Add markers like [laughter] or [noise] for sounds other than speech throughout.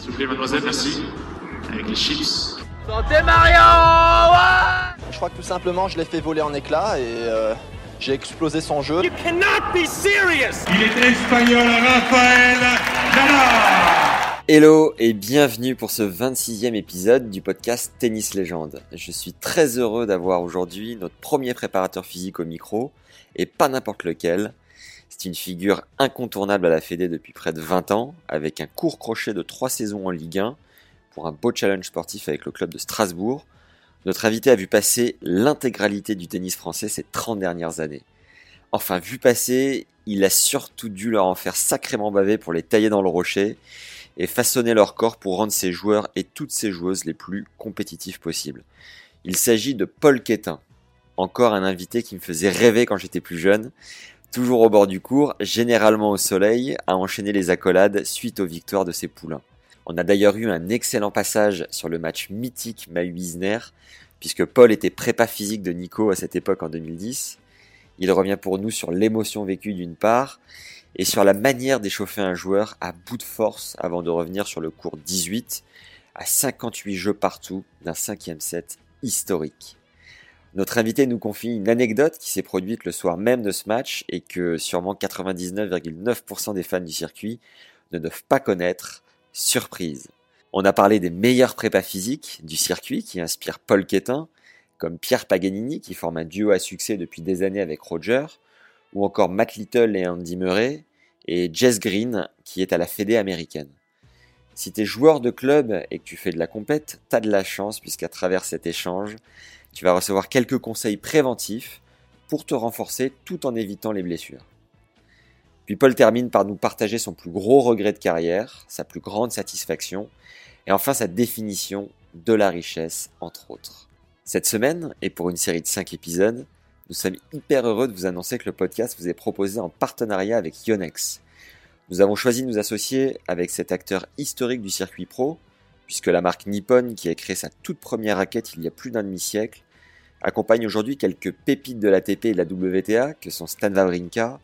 S'il vous plaît, mademoiselle, merci. Avec les chips. Santé Mario ouais Je crois que tout simplement, je l'ai fait voler en éclats et euh, j'ai explosé son jeu. You cannot be serious Il est espagnol, Rafael Nadal Hello et bienvenue pour ce 26e épisode du podcast Tennis Légende. Je suis très heureux d'avoir aujourd'hui notre premier préparateur physique au micro, et pas n'importe lequel. C'est une figure incontournable à la Fédé depuis près de 20 ans, avec un court crochet de 3 saisons en Ligue 1, pour un beau challenge sportif avec le club de Strasbourg. Notre invité a vu passer l'intégralité du tennis français ces 30 dernières années. Enfin, vu passer, il a surtout dû leur en faire sacrément baver pour les tailler dans le rocher et façonner leur corps pour rendre ses joueurs et toutes ses joueuses les plus compétitifs possibles. Il s'agit de Paul Quétin, encore un invité qui me faisait rêver quand j'étais plus jeune, toujours au bord du cours, généralement au soleil, à enchaîner les accolades suite aux victoires de ses poulains. On a d'ailleurs eu un excellent passage sur le match mythique Mahu-Isner, puisque Paul était prépa physique de Nico à cette époque en 2010. Il revient pour nous sur l'émotion vécue d'une part, et sur la manière d'échauffer un joueur à bout de force avant de revenir sur le cours 18, à 58 jeux partout d'un cinquième set historique. Notre invité nous confie une anecdote qui s'est produite le soir même de ce match et que sûrement 99,9% des fans du circuit ne doivent pas connaître. Surprise. On a parlé des meilleurs prépas physiques du circuit qui inspirent Paul Quétin, comme Pierre Paganini qui forme un duo à succès depuis des années avec Roger, ou encore Matt Little et Andy Murray, et Jess Green qui est à la Fédé américaine. Si tu es joueur de club et que tu fais de la compète, t'as de la chance puisqu'à travers cet échange, tu vas recevoir quelques conseils préventifs pour te renforcer tout en évitant les blessures. Puis Paul termine par nous partager son plus gros regret de carrière, sa plus grande satisfaction, et enfin sa définition de la richesse, entre autres. Cette semaine, et pour une série de 5 épisodes, nous sommes hyper heureux de vous annoncer que le podcast vous est proposé en partenariat avec Yonex. Nous avons choisi de nous associer avec cet acteur historique du circuit pro, puisque la marque Nippon, qui a créé sa toute première raquette il y a plus d'un demi-siècle, accompagne aujourd'hui quelques pépites de l'ATP et de la WTA, que sont Stan Wawrinka,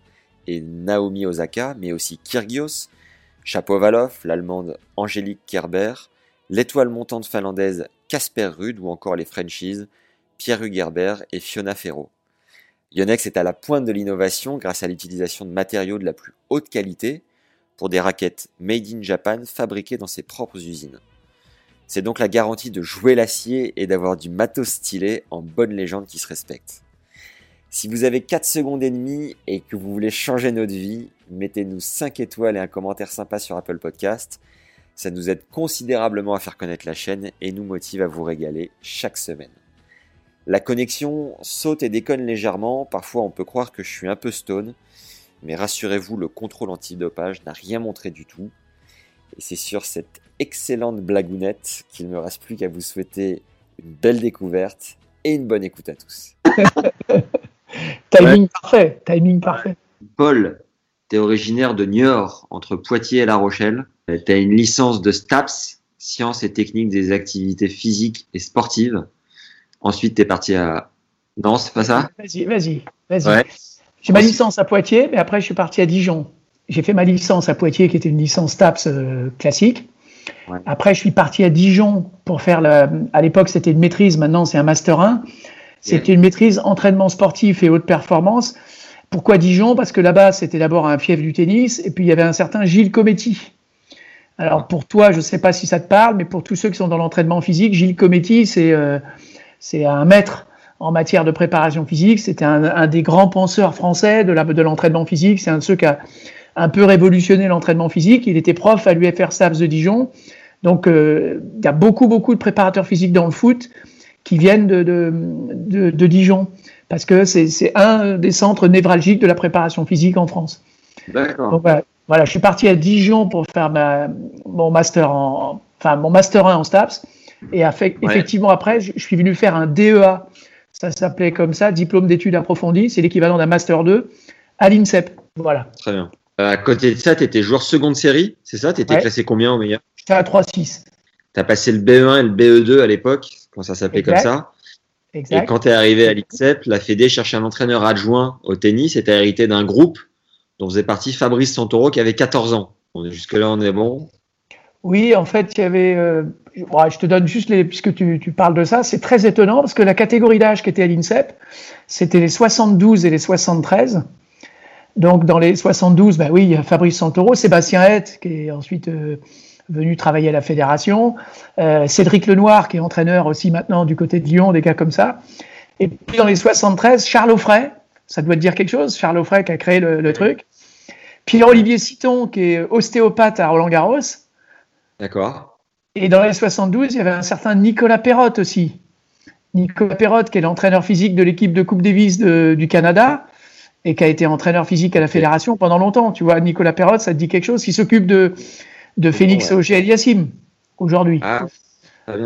et Naomi Osaka, mais aussi Kyrgios, Chapovalov, l'allemande Angélique Kerber, l'étoile montante finlandaise Casper Ruud ou encore les Frenchies Pierre Hugerber et Fiona Ferro. Yonex est à la pointe de l'innovation grâce à l'utilisation de matériaux de la plus haute qualité pour des raquettes made in Japan fabriquées dans ses propres usines. C'est donc la garantie de jouer l'acier et d'avoir du matos stylé en bonne légende qui se respecte. Si vous avez 4 secondes et demie et que vous voulez changer notre vie, mettez-nous 5 étoiles et un commentaire sympa sur Apple Podcast. Ça nous aide considérablement à faire connaître la chaîne et nous motive à vous régaler chaque semaine. La connexion saute et déconne légèrement, parfois on peut croire que je suis un peu stone, mais rassurez-vous, le contrôle antidopage n'a rien montré du tout. Et c'est sur cette excellente blagounette qu'il ne me reste plus qu'à vous souhaiter une belle découverte et une bonne écoute à tous. [laughs] timing parfait, timing parfait. Paul, tu es originaire de Niort, entre Poitiers et La Rochelle. Tu as une licence de STAPS, sciences et techniques des activités physiques et sportives. Ensuite, tu es parti à... Non, c'est pas ça? Vas-y, vas-y, vas-y. Ouais. J'ai ma licence à Poitiers, mais après je suis parti à Dijon. J'ai fait ma licence à Poitiers, qui était une licence TAPS euh, classique. Ouais. Après, je suis parti à Dijon pour faire la. À l'époque, c'était une maîtrise. Maintenant, c'est un master 1. C'était une maîtrise entraînement sportif et haute performance. Pourquoi Dijon? Parce que là-bas, c'était d'abord un fief du tennis, et puis il y avait un certain Gilles Cometti. Alors pour toi, je ne sais pas si ça te parle, mais pour tous ceux qui sont dans l'entraînement physique, Gilles Cometti, c'est euh, un maître en matière de préparation physique. C'était un, un, des grands penseurs français de l'entraînement de physique. C'est un de ceux qui a un peu révolutionné l'entraînement physique. Il était prof à l'UFR SAPS de Dijon. Donc, euh, il y a beaucoup, beaucoup de préparateurs physiques dans le foot qui viennent de, de, de, de Dijon, parce que c'est un des centres névralgiques de la préparation physique en France. D'accord. Voilà. Voilà, je suis parti à Dijon pour faire ma, mon master en, enfin mon master 1 en STAPS. Et effectivement après, je, suis venu faire un DEA. Ça s'appelait comme ça, diplôme d'études approfondies. C'est l'équivalent d'un master 2 à l'INSEP. Voilà. Très bien. Euh, à côté de ça, tu étais joueur seconde série, c'est ça? Tu étais classé combien au meilleur? J'étais à 3-6. Tu as passé le BE1 et le BE2 à l'époque, quand ça s'appelait comme ça? Exact. Et quand tu es arrivé à l'INSEP, la Fédé cherchait un entraîneur adjoint au tennis et tu hérité d'un groupe dont faisait partie Fabrice Santoro qui avait 14 ans. Jusque-là, on est bon Oui, en fait, il y avait. Euh, je te donne juste les. Puisque tu, tu parles de ça, c'est très étonnant parce que la catégorie d'âge qui était à l'INSEP, c'était les 72 et les 73. Donc, dans les 72, ben oui, il y a Fabrice Santoro, Sébastien Hett, qui est ensuite euh, venu travailler à la fédération, euh, Cédric Lenoir, qui est entraîneur aussi maintenant du côté de Lyon, des gars comme ça. Et puis dans les 73, Charles Offray, ça doit te dire quelque chose, Charles Offray qui a créé le, truc. Pierre-Olivier Citon, qui est ostéopathe à Roland-Garros. D'accord. Et dans les 72, il y avait un certain Nicolas Perrotte aussi. Nicolas Perrotte, qui est l'entraîneur physique de l'équipe de Coupe Davis du Canada et qui a été entraîneur physique à la fédération pendant longtemps. Tu vois, Nicolas Perrotte, ça te dit quelque chose, qui s'occupe de, de Félix ouais. Auger-Aliassime aujourd'hui. Ah,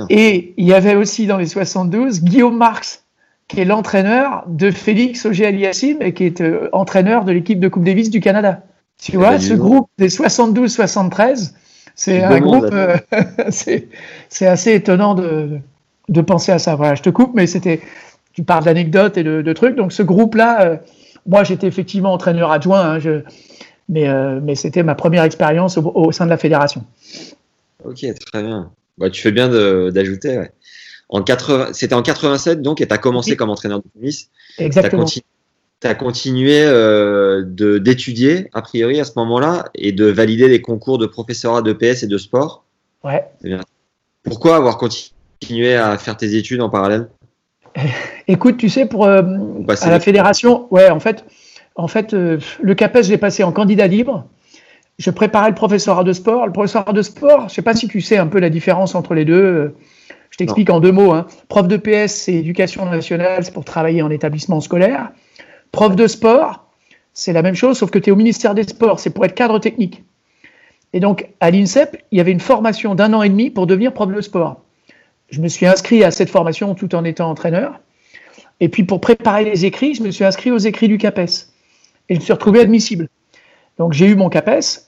et il y avait aussi dans les 72 Guillaume Marx, qui est l'entraîneur de Félix Auger-Aliassime et qui est euh, entraîneur de l'équipe de Coupe Davis du Canada. Tu eh vois, ben, ce groupe des 72-73, c'est un groupe, euh, [laughs] c'est assez étonnant de, de penser à ça. Voilà, je te coupe, mais c'était, tu parles d'anecdotes et de, de, trucs. Donc ce groupe-là, euh, moi, j'étais effectivement entraîneur adjoint, hein, je, mais, euh, mais c'était ma première expérience au, sein de la fédération. Ok, très bien. Bah, tu fais bien d'ajouter. Ouais. En 80, c'était en 87 donc, et tu as commencé comme entraîneur de tennis. Exactement. Tu as, continué euh, d'étudier, a priori, à ce moment-là, et de valider les concours de professorat de PS et de sport. Ouais. Bien. Pourquoi avoir continué à faire tes études en parallèle? [laughs] Écoute, tu sais, pour euh, à la fédération, ouais, en fait, en fait, euh, le CAPES, j'ai passé en candidat libre. Je préparais le professorat de sport. Le professorat de sport, je ne sais pas si tu sais un peu la différence entre les deux. Je t'explique en deux mots. Hein. Prof de PS, c'est éducation nationale, c'est pour travailler en établissement scolaire. Prof de sport, c'est la même chose, sauf que tu es au ministère des Sports, c'est pour être cadre technique. Et donc, à l'INSEP, il y avait une formation d'un an et demi pour devenir prof de sport je me suis inscrit à cette formation tout en étant entraîneur. Et puis pour préparer les écrits, je me suis inscrit aux écrits du CAPES. Et je me suis retrouvé admissible. Donc j'ai eu mon CAPES.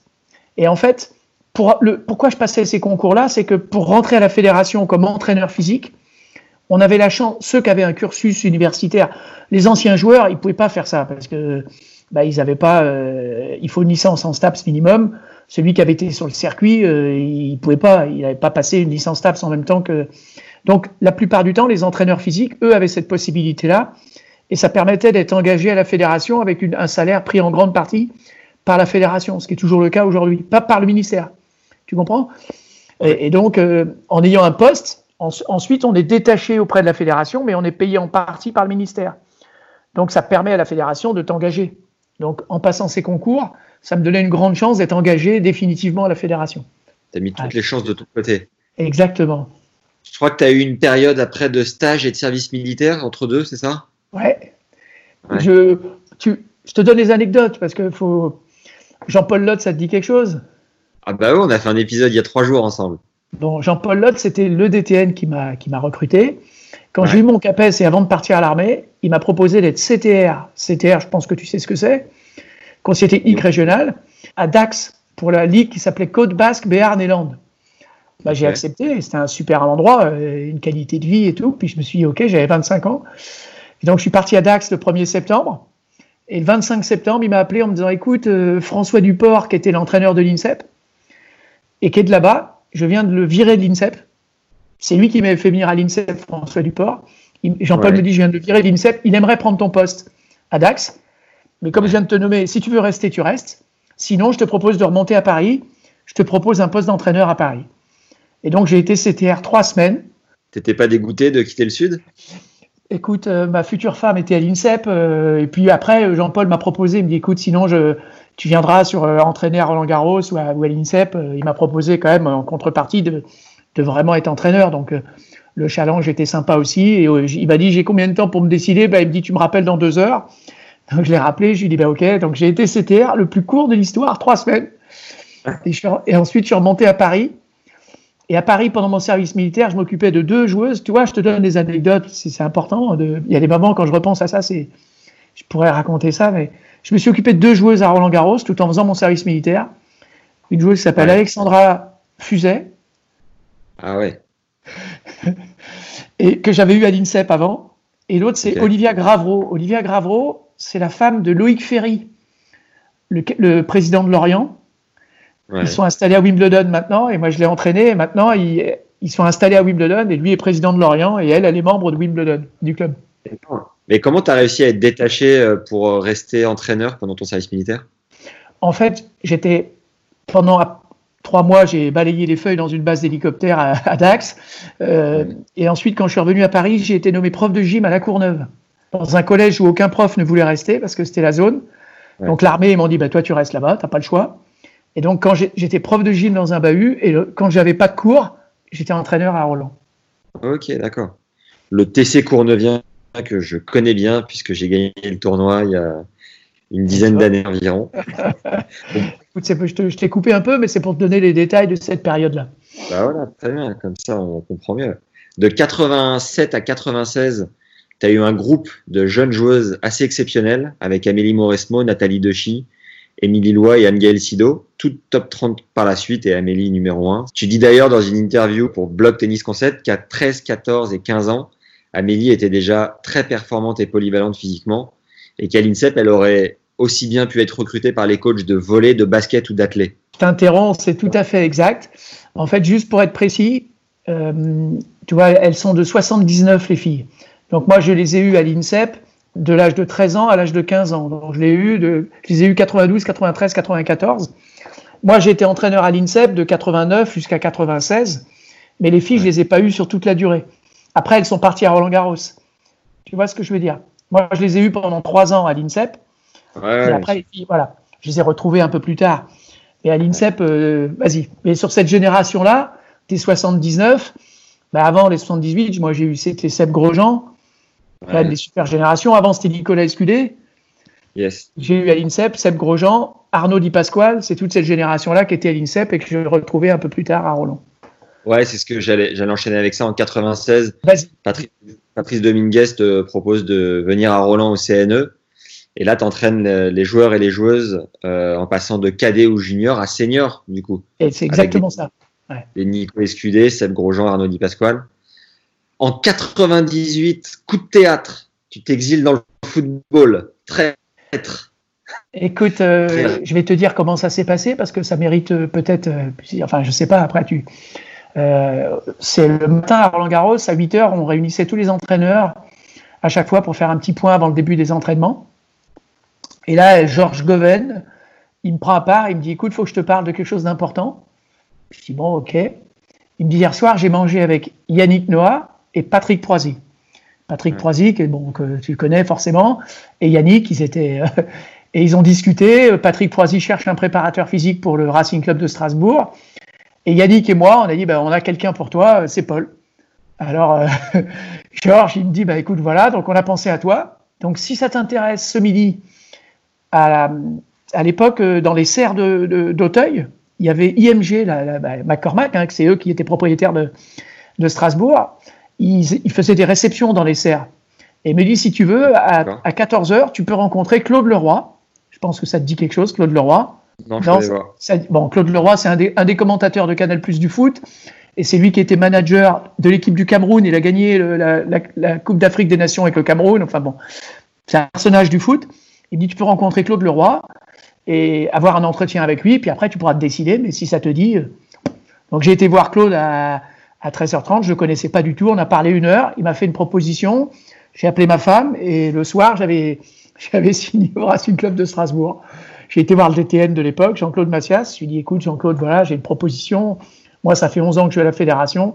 Et en fait, pour le, pourquoi je passais ces concours-là, c'est que pour rentrer à la fédération comme entraîneur physique, on avait la chance, ceux qui avaient un cursus universitaire, les anciens joueurs, ils ne pouvaient pas faire ça parce que bah, ils n'avaient pas, euh, il faut une licence en STAPS minimum celui qui avait été sur le circuit, euh, il pouvait pas, il n'avait pas passé une licence TAPS en même temps que. Donc, la plupart du temps, les entraîneurs physiques, eux, avaient cette possibilité-là, et ça permettait d'être engagé à la fédération avec un salaire pris en grande partie par la fédération, ce qui est toujours le cas aujourd'hui, pas par le ministère. Tu comprends? Et, donc, euh, en ayant un poste, ensuite, on est détaché auprès de la fédération, mais on est payé en partie par le ministère. Donc, ça permet à la fédération de t'engager. Donc, en passant ces concours, ça me donnait une grande chance d'être engagé définitivement à la fédération. Tu as mis toutes les chances de ton côté. Exactement. Je crois que tu as eu une période après de stage et de service militaire entre deux, c'est ça? Ouais. Je, tu, je te donne les anecdotes parce que faut. Jean-Paul Lotte, ça te dit quelque chose? Ah bah oui, on a fait un épisode il y a trois jours ensemble. Bon, Jean-Paul Lotte, c'était le DTN qui m'a qui m'a recruté. Quand j'ai eu mon CAPES et avant de partir à l'armée, il m'a proposé d'être CTR. CTR, je pense que tu sais ce que c'est conseiller technique régional, à Dax, pour la ligue qui s'appelait Côte Basque, Béarn et Landes. Bah, j'ai accepté, c'était un super endroit, euh, une qualité de vie et tout. Puis je me suis dit, OK, j'avais 25 ans. Et donc je suis parti à Dax le 1er septembre. Et le 25 septembre, il m'a appelé en me disant, écoute, euh, François Duport, qui était l'entraîneur de l'INSEP, et qui est de là-bas, je viens de le virer de l'INSEP. C'est lui qui m'avait fait venir à l'INSEP, François Duport. Jean-Paul me dit, je viens de le virer de l'INSEP, il aimerait prendre ton poste à Dax. Mais comme je viens de te nommer, si tu veux rester, tu restes. Sinon, je te propose de remonter à Paris. Je te propose un poste d'entraîneur à Paris. Et donc, j'ai été CTR trois semaines. T'étais pas dégoûté de quitter le Sud? Écoute, euh, ma future femme était à l'INSEP. Euh, et puis après, Jean-Paul m'a proposé, il me dit, écoute, sinon, je, tu viendras sur euh, entraîner à Roland Garros ou à, l'INSEP. il m'a proposé quand même, en contrepartie, de, de vraiment être entraîneur. Donc, le challenge était sympa aussi. Et il m'a dit, j'ai combien de temps pour me décider? Ben, Il me dit, tu me rappelles dans deux heures. Donc je l'ai rappelé, je lui ai dit, bah, ok, donc j'ai été CTR, le plus court de l'histoire, trois semaines. Et, je suis- et ensuite, je suis remonté à Paris. Et à Paris, pendant mon service militaire, je m'occupais de deux joueuses. Tu vois, je te donne des anecdotes, c'est c'est important. de- Il y a des moments, quand je repense à ça, c'est, je pourrais raconter ça, mais je me suis occupé de deux joueuses à Roland Garros tout en faisant mon service militaire. Une joueuse qui s'appelle Ouais. Alexandra Fuset, Ah ouais. [laughs] et que j'avais eu à l'INSEP avant. Et l'autre, c'est. Olivia Gravreau. Olivia Gravreau, c'est la femme de Loïc Ferry, le, le président de Lorient. ouais. Ils sont installés à Wimbledon maintenant, et moi je l'ai entraîné, et maintenant ils, ils sont installés à Wimbledon, et lui est président de Lorient, et elle, elle est membre de Wimbledon, du club. Mais comment tu as réussi à être détaché euh, pour euh, rester entraîneur pendant ton service militaire? En fait, j'étais, pendant trois mois, j'ai balayé les feuilles dans une base d'hélicoptère à, à Dax, Euh, et ensuite, quand je suis revenu à Paris, j'ai été nommé prof de gym à La Courneuve, dans un collège où aucun prof ne voulait rester, parce que c'était la zone. Ouais. Donc l'armée, ils m'ont dit, bah, toi tu restes là-bas, t'as pas le choix. Et donc quand j'étais prof de gym dans un bahut, et le- quand j'avais pas de cours, j'étais entraîneur à Roland. Ok, d'accord. Le TC Cournevien que je connais bien puisque j'ai gagné le tournoi il y a une dizaine d'années environ. [laughs] Écoute, je t'ai coupé un peu, mais c'est pour te donner les détails de cette période-là. Bah voilà, très bien, comme ça on comprend mieux. De 87 à 96, tu as eu un groupe de jeunes joueuses assez exceptionnelles avec Amélie Mauresmo, Nathalie Dechy, Émilie Loy et Anne-Gaëlle Sido, toutes top 30 par la suite et Amélie numéro 1. Tu dis d'ailleurs dans une interview pour Blog Tennis Concept qu'à 13, 14 et 15 ans, Amélie était déjà très performante et polyvalente physiquement et qu'à l'INSEP, elle aurait aussi bien pu être recrutée par les coachs de volley, de basket ou d'athlé. Je t'interromps, c'est tout à fait exact. En fait, juste pour être précis, euh, tu vois, elles sont de 79 les filles. Donc moi, je les ai eues à l'INSEP de l'âge de 13 ans à l'âge de 15 ans. Donc je, l'ai eu de, je les ai eues 92, 93, 94. Moi, j'ai été entraîneur à l'INSEP de 89 jusqu'à 96, mais les filles, je les ai pas eues sur toute la durée. Après, elles sont parties à Roland Garros. Tu vois ce que je veux dire? Moi, je les ai eues pendant trois ans à l'INSEP. Ouais, Et après, les filles, voilà, je les ai retrouvées un peu plus tard. Et à l'INSEP, euh, vas-y. Mais sur cette génération-là, des 79, bah avant les 78, moi j'ai eu les Seb Grosjean, quand même ouais, des super générations. Avant c'était Nicolas Escudé. yes. J'ai eu à l'INSEP Seb Grosjean, Arnaud Di Pasquale, c'est toute cette génération-là qui était à l'INSEP et que j'ai retrouvé un peu plus tard à Roland. Ouais, c'est ce que j'allais, j'allais enchaîner avec ça en 96. Vas-y. Patrice, Patrice Dominguez te propose de venir à Roland au CNE. Et là, tu entraînes les joueurs et les joueuses euh, en passant de cadet ou junior à senior, du coup. Et c'est exactement des- ça. Les Nico Escudé, Seb Grosjean, Arnaud Di Pasquale. En 98, coup de théâtre, tu t'exiles dans le football. Traître. Écoute, euh, je vais te dire comment ça s'est passé parce que ça mérite euh, peut-être, euh, enfin je sais pas, après tu... Euh, c'est le matin à Roland Garros, à 8 heures, on réunissait tous les entraîneurs à chaque fois pour faire un petit point avant le début des entraînements. Et là, Georges Goven, il me prend à part, il me dit, écoute, faut que je te parle de quelque chose d'important. Je dis, bon, ok. Il me dit, hier soir, j'ai mangé avec Yannick Noah et Patrick Proisy. Patrick Ouais. Proisy, que, bon, que tu connais forcément, et Yannick, ils étaient... euh, [laughs] et ils ont discuté. Patrick Proisy cherche un préparateur physique pour le Racing Club de Strasbourg. Et Yannick et moi, on a dit, bah, on a quelqu'un pour toi, euh, c'est Paul. Alors, euh, [laughs] Georges, il me dit, bah, écoute, voilà, donc on a pensé à toi. Donc, si ça t'intéresse ce midi, à, l'époque, euh, dans les serres de- de- d'Auteuil, il y avait IMG, la, la- bah, McCormack, hein, que c'est eux qui étaient propriétaires de, de Strasbourg. Ils faisaient des réceptions dans les serres. Et il me dit, si tu veux, à, D'accord. à 14h, tu peux rencontrer Claude Leroy. Je pense que ça te dit quelque chose, Claude Leroy. Non, je Non, ça- bon, Claude Leroy, c'est un des, un des commentateurs de Canal Plus du foot. Et c'est lui qui était manager de l'équipe du Cameroun. Il a gagné le- la, la- la Coupe d'Afrique des Nations avec le Cameroun. Enfin bon, c'est un personnage du foot. Il dit tu peux rencontrer Claude Leroy et avoir un entretien avec lui. Puis après, tu pourras te décider. Mais si ça te dit. euh. Donc j'ai été voir Claude à, à 13h30. Je ne le connaissais pas du tout. On a parlé une heure. Il m'a fait une proposition. J'ai appelé ma femme. Et le soir, j'avais [laughs] j'avais signé au Racing Club de Strasbourg. J'ai été voir le DTN de l'époque, Jean-Claude Massias. Je lui ai dit, écoute, Jean-Claude, voilà, j'ai une proposition. Moi, ça fait 11 ans que je suis à la fédération.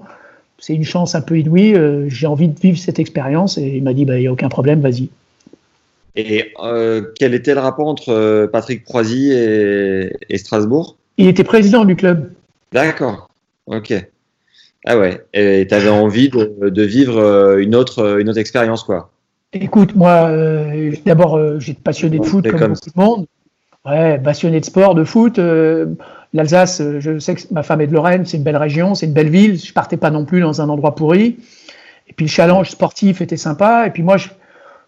C'est une chance un peu inouïe. euh, j'ai envie de vivre cette expérience. Et il m'a dit, bah, il n'y a aucun problème, vas-y. Et euh, quel était le rapport entre euh, Patrick Proisy et, et Strasbourg? Il était président du club. D'accord. Ok. Ah ouais. Et tu avais envie de, de vivre euh, une autre, une autre expérience, quoi. Écoute, moi, euh, d'abord, euh, j'étais passionné de foot comme, comme beaucoup de monde. Ouais, passionné de sport, de foot. Euh, L'Alsace, je sais que ma femme est de Lorraine, c'est une belle région, c'est une belle ville. Je partais pas non plus dans un endroit pourri. Et puis le challenge sportif était sympa. Et puis moi, je,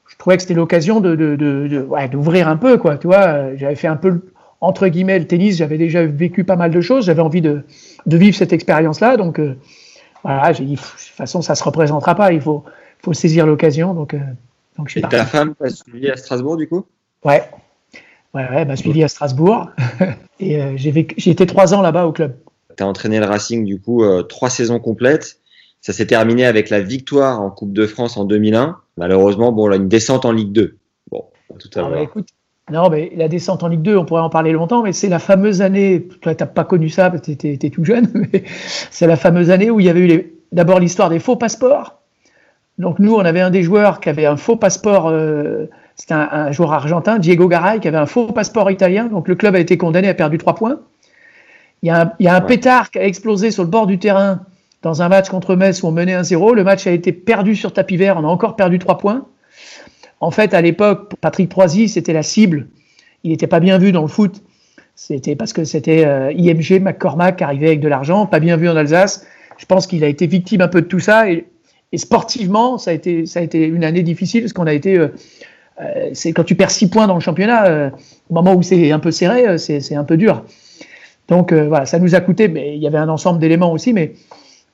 je trouvais que c'était l'occasion de, de, de, de ouais, d'ouvrir un peu, quoi. Tu vois, j'avais fait un peu entre guillemets le tennis. J'avais déjà vécu pas mal de choses. J'avais envie de, de vivre cette expérience-là. Donc voilà, j'ai dit de toute façon, ça se représentera pas. Il faut, faut saisir l'occasion. Donc, euh, donc je suis Et ta femme t'a suivi à Strasbourg du coup? Ouais. Ouais, ouais, m'a suivi à Strasbourg. [laughs] Et euh, j'ai, vécu, j'ai été trois ans là-bas au club. Tu as entraîné le Racing du coup euh, trois saisons complètes. Ça s'est terminé avec la victoire en Coupe de France en 2001. Malheureusement, bon, là, une descente en Ligue 2. Bon, tout à Ah, bah, l'heure. écoute, non, mais la descente en Ligue 2, on pourrait en parler longtemps, mais c'est la fameuse année, toi, t'as pas connu ça, parce que t'étais tout jeune, [laughs] mais c'est la fameuse année où il y avait eu d'abord l'histoire des faux passeports. Donc nous, on avait un des joueurs qui avait un faux passeport, euh, c'était un, un joueur argentin, Diego Garay, qui avait un faux passeport italien, donc le club a été condamné, a perdu trois points. Il y a un, il y a un Ouais. pétard qui a explosé sur le bord du terrain dans un match contre Metz où on menait 1-0. Le match a été perdu sur tapis vert, on a encore perdu trois points. En fait, à l'époque, Patrick Proisy, c'était la cible. Il n'était pas bien vu dans le foot. C'était parce que c'était euh, IMG, McCormack arrivait avec de l'argent, pas bien vu en Alsace. Je pense qu'il a été victime un peu de tout ça. Et, sportivement, ça a, été, ça a été une année difficile parce qu'on a été. euh, euh, c'est quand tu perds 6 points dans le championnat, au moment où c'est un peu serré, c'est un peu dur. Donc voilà, ça nous a coûté, mais il y avait un ensemble d'éléments aussi. Mais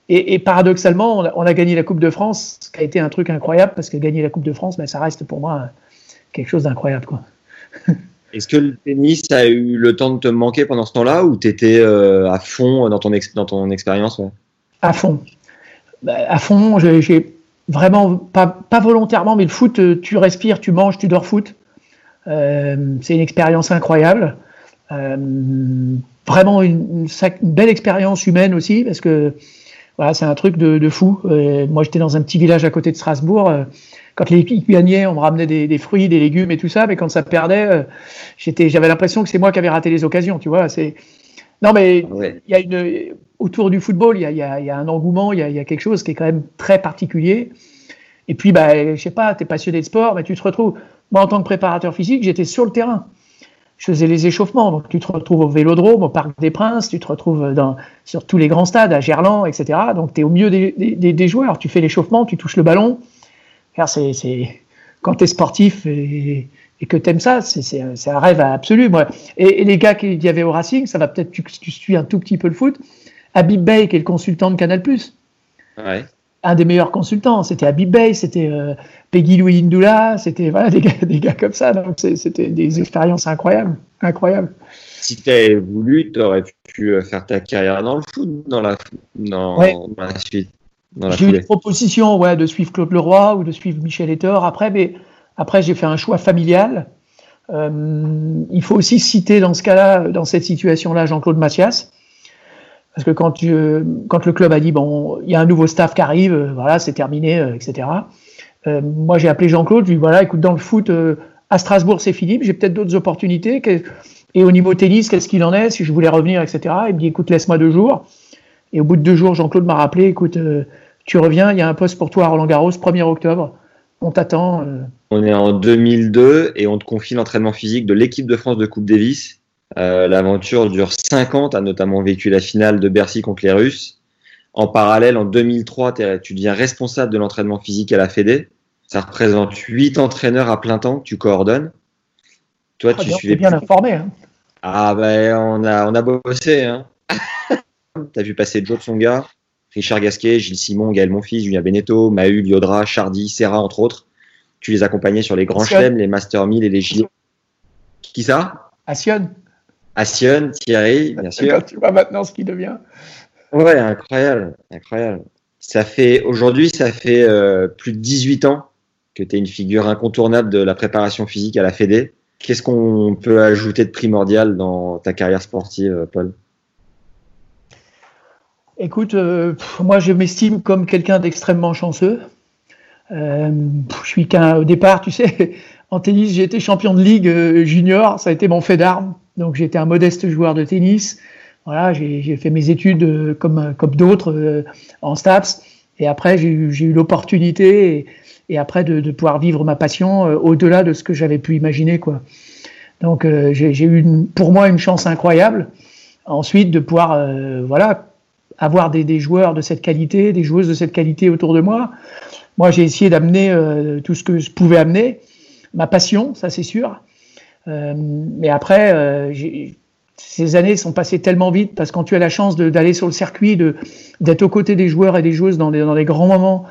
et, et paradoxalement, on a, on a gagné la Coupe de France, ce qui a été un truc incroyable parce que gagner la Coupe de France, ben, ça reste pour moi euh, quelque chose d'incroyable. quoi. [laughs] Est-ce que le tennis a eu le temps de te manquer pendant ce temps-là ou tu étais à fond dans ton, ex- dans ton expérience ouais? À fond. Bah, à fond, j'ai vraiment, pas, pas volontairement, mais le foot, euh, tu respires, tu manges, tu dors foot. Euh, c'est une expérience incroyable. Euh, vraiment une, une belle expérience humaine aussi, parce que voilà, c'est un truc de, de fou. Euh, moi, j'étais dans un petit village à côté de Strasbourg. euh, quand l'équipe gagnait, on me ramenait des, des fruits, des légumes et tout ça, mais quand ça perdait, euh, j'étais, j'avais l'impression que c'est moi qui avais raté les occasions, tu vois. C'est non, mais Ouais. il y a une autour du football, il y a, il y a- il y a un engouement, il y a, il y a quelque chose qui est quand même très particulier. Et puis, bah, je sais pas, tu es passionné de sport, mais tu te retrouves. Moi, en tant que préparateur physique, j'étais sur le terrain. Je faisais les échauffements. Donc, tu te retrouves au Vélodrome, au Parc des Princes, tu te retrouves dans, sur tous les grands stades, à Gerland, etc. Donc, tu es au milieu des, joueurs. Tu fais l'échauffement, tu touches le ballon. C'est, quand tu es sportif et, que tu ça, c'est, un- rêve absolu. Et les gars qu'il y avait au Racing, ça va peut-être, tu, tu suis un tout petit peu le foot. Habib Bey, qui est le consultant de Canal+, Ouais. Un des meilleurs consultants. C'était Habib Bey, c'était euh, Peggy Louis Ndoula, c'était voilà, des, gars, des gars comme ça. Donc c'était des expériences incroyables. incroyables. Si tu avais voulu, tu aurais pu euh, faire ta carrière dans le foot, dans la, dans, Ouais. dans la suite. J'ai eu des propositions ouais, de suivre Claude Leroy ou de suivre Michel Etor après, mais après j'ai fait un choix familial. Euh, il faut aussi citer dans ce cas-là, dans cette situation-là, Jean-Claude Mathias. Parce que quand, le club a dit, bon, il y a un nouveau staff qui arrive, euh, voilà, c'est terminé, euh, etc. Euh, moi, j'ai appelé Jean-Claude, je lui ai dit, voilà, écoute, dans le foot, à Strasbourg, c'est mais j'ai peut-être d'autres opportunités. Et au niveau tennis, qu'est-ce qu'il en est, si je voulais revenir, etc. Il me dit, écoute, laisse-moi deux jours. Et au bout de deux jours, Jean-Claude m'a rappelé, écoute, tu reviens, il y a un poste pour toi à Roland Garros, 1er octobre. On t'attend. On est en 2002 et on te confie l'entraînement physique de l'équipe de France de Coupe Davis. Euh, L'aventure dure 5 ans. Tu as notamment vécu la finale de Bercy contre les Russes. En parallèle, en 2003, t'es- tu deviens responsable de l'entraînement physique à la Fédé. Ça représente 8 entraîneurs à plein temps que tu coordonnes. Toi, Ah, tu bien, suivais bien plus- informé. hein. Ah ben on a on a bossé hein. [laughs] T'as vu passer Joe Tsonga, Richard Gasquet, Gilles Simon, Gaël Monfils, Julien Beneteau, Mahul, Liodra, Chardy, Serra entre autres. Tu les accompagnais sur les grands chelems, les Master 1000 et les JO. Qui ça? À Sion. Thierry, bien [laughs] sûr. Tu vois maintenant ce qu'il devient. Ouais, incroyable, incroyable. Ça fait aujourd'hui, ça fait euh, plus de 18 ans que tu es une figure incontournable de la préparation physique à la Fédé. Qu'est-ce qu'on peut ajouter de primordial dans ta carrière sportive, Paul? Écoute, euh, pff, moi je m'estime comme quelqu'un d'extrêmement chanceux. Euh, pff, je suis qu'un au départ, tu sais, [laughs] en tennis, j'ai été champion de ligue junior, ça a été mon fait d'armes. Donc j'étais un modeste joueur de tennis. Voilà, j'ai fait mes études euh, comme comme d'autres euh, en STAPS. Et après, j'ai eu, l'opportunité et, après de, pouvoir vivre ma passion euh, au-delà de ce que j'avais pu imaginer, quoi. Donc j'ai eu pour moi une chance incroyable. Ensuite de pouvoir voilà avoir des, joueurs de cette qualité, des joueuses de cette qualité autour de moi. Moi j'ai essayé d'amener tout ce que je pouvais amener, ma passion, ça c'est sûr. Mais après, ces années sont passées tellement vite parce que quand tu as la chance d'aller sur le circuit, d'être aux côtés des joueurs et des joueuses dans des grands moments,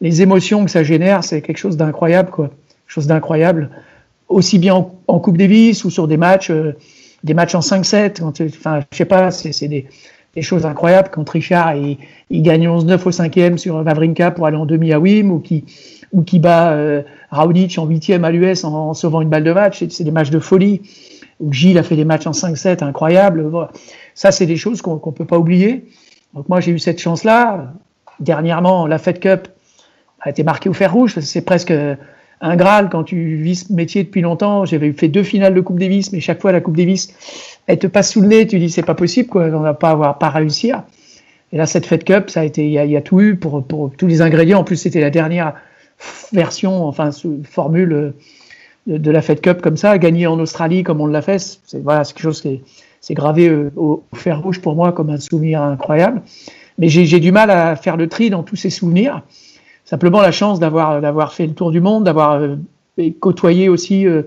les émotions que ça génère, c'est quelque chose d'incroyable, quoi. Chose d'incroyable. Aussi bien en, Coupe Davis ou sur des matchs, euh, des matchs en 5-7. Enfin, je sais pas, c'est des, choses incroyables quand Richard il, gagne 11-9 au 5e sur Vavrinka pour aller en demi à Wim ou qui ou qui bat euh, Raonic en 8e à l'US en, sauvant une balle de match. C'est des matchs de folie. Ou Gilles a fait des matchs en 5-7 incroyables. Ça, c'est des choses qu'on ne peut pas oublier. Donc moi, j'ai eu cette chance-là. Dernièrement, la Fed Cup, a été marqué au fer rouge. C'est presque un Graal quand tu vis ce métier depuis longtemps. J'avais fait deux finales de Coupe Davis, mais chaque fois la Coupe Davis, elle te passe sous le nez. Tu dis c'est pas possible, quoi. On va pas avoir pas réussir. Et là, cette Fed Cup, il y, a, tout eu pour tous les ingrédients. En plus, c'était la dernière version, enfin, formule de, la Fed Cup comme ça, gagner en Australie comme on l'a fait. C'est voilà, quelque chose qui est, gravé euh, au, fer rouge pour moi comme un souvenir incroyable. Mais j'ai du mal à faire le tri dans tous ces souvenirs simplement la chance d'avoir d'avoir fait le tour du monde, d'avoir euh, côtoyé aussi euh,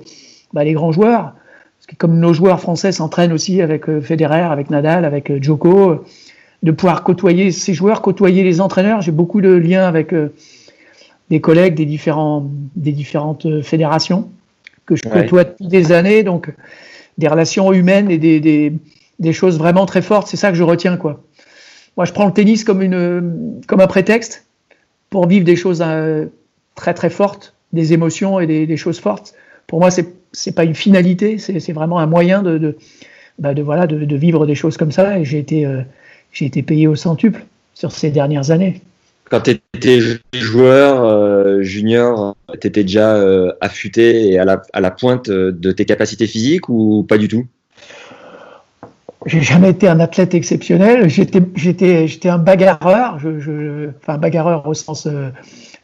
bah, les grands joueurs. Parce que comme nos joueurs français s'entraînent aussi avec euh, Federer, avec Nadal, avec Djoko, de pouvoir côtoyer ces joueurs, côtoyer les entraîneurs. J'ai beaucoup de liens avec des collègues des différents des différentes fédérations que je côtoie depuis des années, donc des relations humaines et des, des, des choses vraiment très fortes. C'est ça que je retiens quoi. Moi, je prends le tennis comme une comme un prétexte pour vivre des choses euh, très très fortes, des émotions et des, choses fortes. Pour moi, c'est c'est pas une finalité, c'est vraiment un moyen de, de, bah de voilà de, de, vivre des choses comme ça. Et j'ai été euh, j'ai été payé au centuple sur ces dernières années. Quand tu étais joueur euh, junior, tu étais déjà euh, affûté et à la, pointe de tes capacités physiques ou pas du tout? J'ai jamais été un athlète exceptionnel. J'étais, un bagarreur. Je, enfin, bagarreur au sens euh,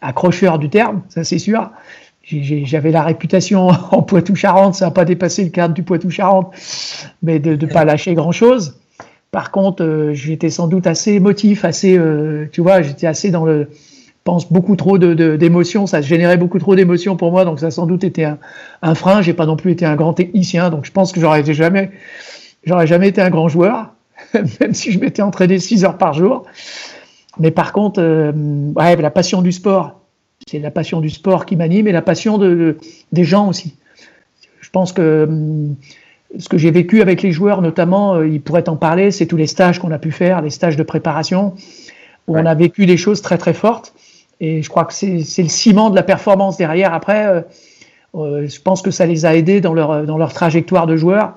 accrocheur du terme, ça c'est sûr. j'avais la réputation [laughs] en Poitou-Charentes, ça n'a pas dépassé le cadre du Poitou-Charentes, mais de ne pas lâcher grand-chose. Par contre, euh, j'étais sans doute assez émotif, assez, euh, tu vois, j'étais assez dans le, pense beaucoup trop de, d'émotions, ça générait beaucoup trop d'émotions pour moi, donc ça a sans doute été un, un frein. J'ai pas non plus été un grand technicien, donc je pense que j'aurais jamais J'aurais jamais été un grand joueur, [laughs] même si je m'étais entraîné 6 heures par jour. Mais par contre, euh, ouais, la passion du sport, c'est la passion du sport qui m'anime et la passion de, des gens aussi. Je pense que hum, ce que j'ai vécu avec les joueurs, notamment, euh, ils pourraient en parler, c'est tous les stages qu'on a pu faire, les stages de préparation, où on a vécu des choses très très fortes. Et je crois que c'est le ciment de la performance derrière. Après, euh, euh, je pense que ça les a aidés dans leur, dans leur trajectoire de joueurs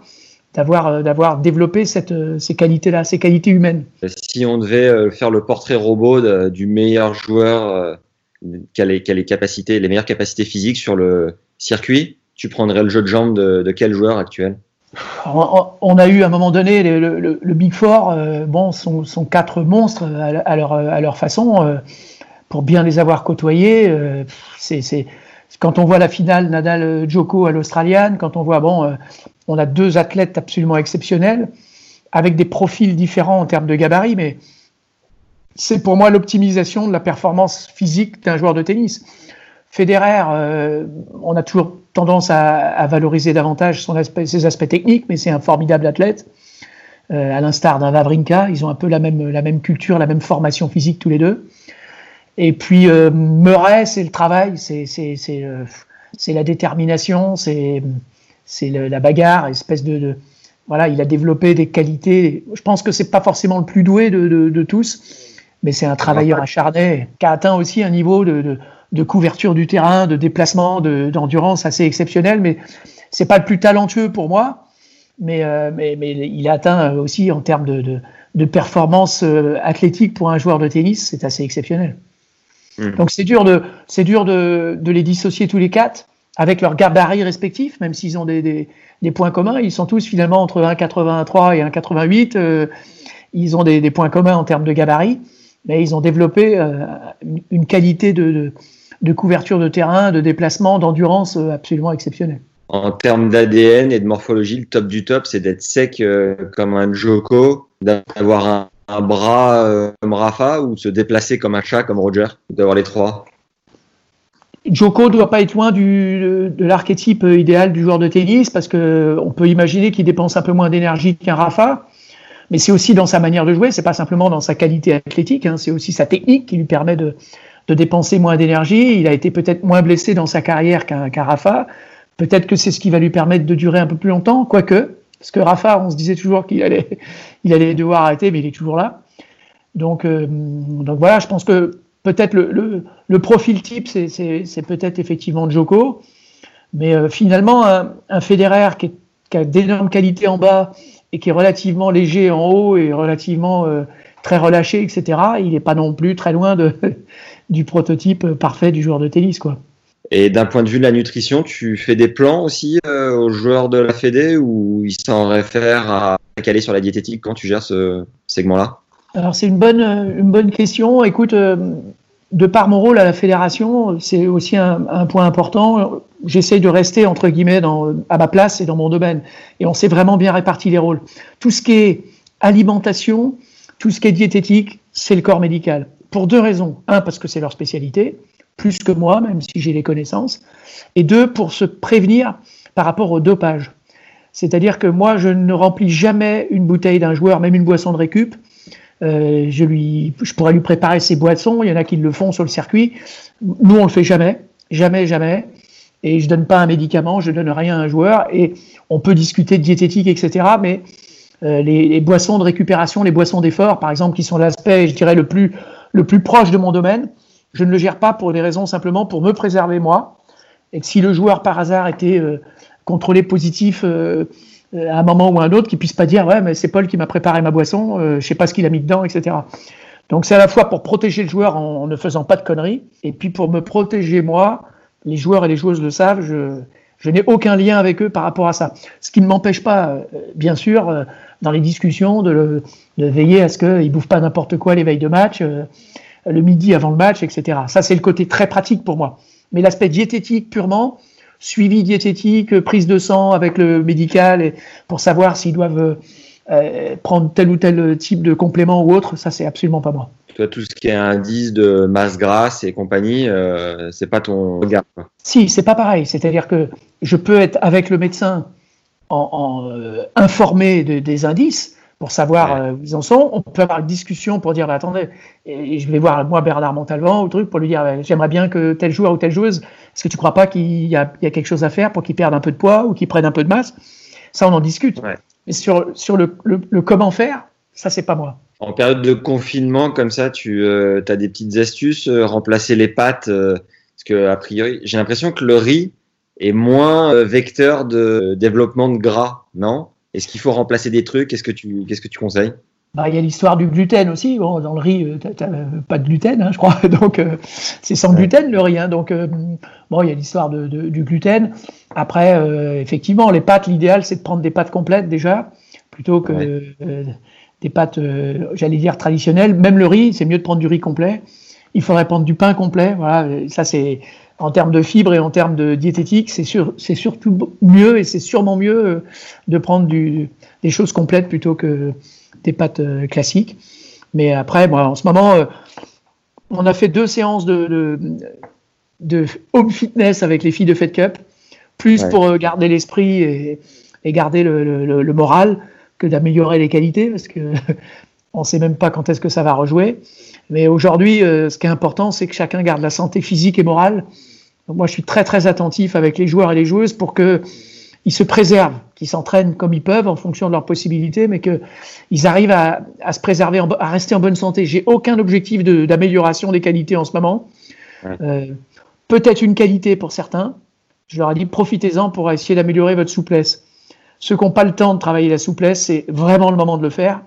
d'avoir euh, d'avoir développé cette, euh, ces qualités-là, ces qualités humaines. Si on devait euh, faire le portrait robot du meilleur joueur qui a, les, qui a les capacités, les meilleures capacités physiques sur le circuit, tu prendrais le jeu de jambes de, de quel joueur actuel? On, a eu à un moment donné le, Big Four, bon, sont, quatre monstres à, leur, à leur façon. pour bien les avoir côtoyés, c'est quand on voit la finale Nadal-Djoko à l'Australienne, quand on voit, bon, euh, on a deux athlètes absolument exceptionnels, avec des profils différents en termes de gabarit, mais c'est pour moi l'optimisation de la performance physique d'un joueur de tennis. Federer, euh, on a toujours tendance à, valoriser davantage son aspect, ses aspects techniques, mais c'est un formidable athlète. Euh, à l'instar d'un Vavrinka, ils ont un peu la même, la même culture, la même formation physique tous les deux. Et puis euh, Murray, c'est le travail, c'est euh, la détermination, c'est c'est la bagarre, espèce de, de, voilà, il a développé des qualités. Je pense que c'est pas forcément le plus doué de, de, de tous, mais c'est un travailleur acharné qui a atteint aussi un niveau de, de couverture du terrain, de déplacement, d'endurance assez exceptionnel. Mais c'est pas le plus talentueux pour moi, mais, euh, mais, mais il a atteint aussi en termes de, de, de performance euh, athlétique pour un joueur de tennis, c'est assez exceptionnel. Mm. Donc c'est dur de c'est dur de, de, les dissocier tous les quatre avec leurs gabarits respectifs, même s'ils ont des, des, des, points communs. Ils sont tous finalement entre 1,83 et 1,88. Euh, ils ont des, des, points communs en termes de gabarits, mais ils ont développé une qualité de, de, couverture de terrain, de déplacement, d'endurance euh, absolument exceptionnelle. en termes d'ADN et de morphologie, le top du top, c'est d'être sec euh, comme un Joko, d'avoir un, un, bras euh, comme Rafa ou de se déplacer comme un chat comme Roger, d'avoir les trois Joko ne doit pas être loin du, de l'archétype idéal du joueur de tennis parce qu'on peut imaginer qu'il dépense un peu moins d'énergie qu'un Rafa mais c'est aussi dans sa manière de jouer, c'est pas simplement dans sa qualité athlétique, hein, c'est aussi sa technique qui lui permet de, de dépenser moins d'énergie. Il a été peut-être moins blessé dans sa carrière qu'un Rafa. Peut-être que c'est ce qui va lui permettre de durer un peu plus longtemps, quoique, parce que Rafa, on se disait toujours qu'il allait, [laughs] il allait devoir arrêter, mais il est toujours là. Donc, euh, donc voilà, je pense que peut-être le, profil type, c'est peut-être effectivement Joko, mais euh, finalement, un, un Federer qui a d'énormes qualités en bas et qui est relativement léger en haut et relativement euh, très relâché, etc., il n'est pas non plus très loin de, du prototype parfait du joueur de tennis. Quoi. Et d'un point de vue de la nutrition, tu fais des plans aussi euh, aux joueurs de la Fédé ou ils s'en réfèrent à caler sur la diététique quand tu gères ce segment-là? Alors c'est une bonne, une bonne question. Écoute, euh, de par mon rôle à la fédération, c'est aussi un, un, point important. J'essaye de rester, entre guillemets, dans, à ma place et dans mon domaine. Et on s'est vraiment bien réparti les rôles. Tout ce qui est alimentation, tout ce qui est diététique, c'est le corps médical. Pour deux raisons. Un, parce que c'est leur spécialité, plus que moi, même si j'ai les connaissances. Et deux, pour se prévenir par rapport au dopage. C'est-à-dire que moi, je ne remplis jamais une bouteille d'un joueur, même une boisson de récup, euh, je, lui, je pourrais lui préparer ses boissons. Il y en a qui le font sur le circuit. Nous, on le fait jamais, jamais, jamais. Et je donne pas un médicament, je donne rien à un joueur. Et on peut discuter de diététique, etc. Mais euh, les, boissons de récupération, les boissons d'effort, par exemple, qui sont l'aspect, je dirais, le plus, le plus proche de mon domaine, je ne le gère pas pour des raisons simplement pour me préserver moi. Et que si le joueur par hasard était euh, contrôlé positif euh, à un moment ou à un autre, qu'il puisse pas dire ouais mais c'est Paul qui m'a préparé ma boisson, euh, je sais pas ce qu'il a mis dedans, etc. Donc c'est à la fois pour protéger le joueur en, ne faisant pas de conneries, et puis pour me protéger moi, les joueurs et les joueuses le savent, je, n'ai aucun lien avec eux par rapport à ça. Ce qui ne m'empêche pas, euh, bien sûr, euh, dans les discussions, de, le, de veiller à ce qu'ils ne bouffent pas n'importe quoi les veilles de match, euh, le midi avant le match, etc. Ça c'est le côté très pratique pour moi. Mais l'aspect diététique purement, suivi diététique, prise de sang avec le médical et pour savoir s'ils doivent euh, prendre tel ou tel type de complément ou autre, ça c'est absolument pas moi. Toi, tout ce qui est indice de masse grasse et compagnie, euh, c'est pas ton regard. Si, c'est pas pareil. C'est-à-dire que je peux être avec le médecin en, en euh, informé de, des indices pour savoir ouais. euh, où ils en sont. On peut avoir une discussion pour dire bah, attendez, et je vais voir moi Bernard Montalvan ou truc pour lui dire bah, j'aimerais bien que tel joueur ou telle joueuse, est-ce que tu crois pas qu'il y, y, a quelque chose à faire pour qu'il perde un peu de poids ou qu'il prenne un peu de masse? Ça, on en discute. Ouais. Mais sur, sur le, le, le, comment faire, ça, c'est pas moi. En période de confinement, comme ça, tu euh, as des petites astuces, remplacer les pâtes, parce que a priori, j'ai l'impression que le riz est moins euh, vecteur de développement de gras, non? Est-ce qu'il faut remplacer des trucs? Qu'est-ce que tu, qu'est-ce que tu conseilles? Bah, il y a l'histoire du gluten aussi. Bon, dans le riz, euh, tu n'as pas de gluten, hein, je crois. [laughs] Donc, euh, c'est sans gluten le riz. Hein, donc, euh, bon, il y a l'histoire de, de, du gluten. Après, euh, effectivement, les pâtes, l'idéal, c'est de prendre des pâtes complètes déjà, plutôt que ouais. Euh, des pâtes, j'allais dire, traditionnelles. Même le riz, c'est mieux de prendre du riz complet. Il faudrait prendre du pain complet. Voilà, ça, c'est en termes de fibres et en termes de diététique, c'est sûr, c'est surtout mieux et c'est sûrement mieux de prendre du, des choses complètes plutôt que des pâtes euh, classiques. Mais après, bon, en ce moment, euh, on a fait deux séances de, de, de, home fitness avec les filles de Fed Cup, plus ouais. pour euh, garder l'esprit et, et, garder le, le, le moral que d'améliorer les qualités, parce que on ne sait même pas quand est-ce que ça va rejouer. Mais aujourd'hui, euh, ce qui est important, c'est que chacun garde la santé physique et morale. Donc moi, je suis très très attentif avec les joueurs et les joueuses pour que ils se préservent, qu'ils s'entraînent comme ils peuvent en fonction de leurs possibilités, mais qu'ils arrivent à, à, se préserver, en, à rester en bonne santé. J'ai aucun objectif d'amélioration de, des qualités en ce moment. Ouais. Euh, Peut-être une qualité pour certains. Je leur ai dit profitez-en pour essayer d'améliorer votre souplesse. Ceux qui n'ont pas le temps de travailler la souplesse, c'est vraiment le moment de le faire.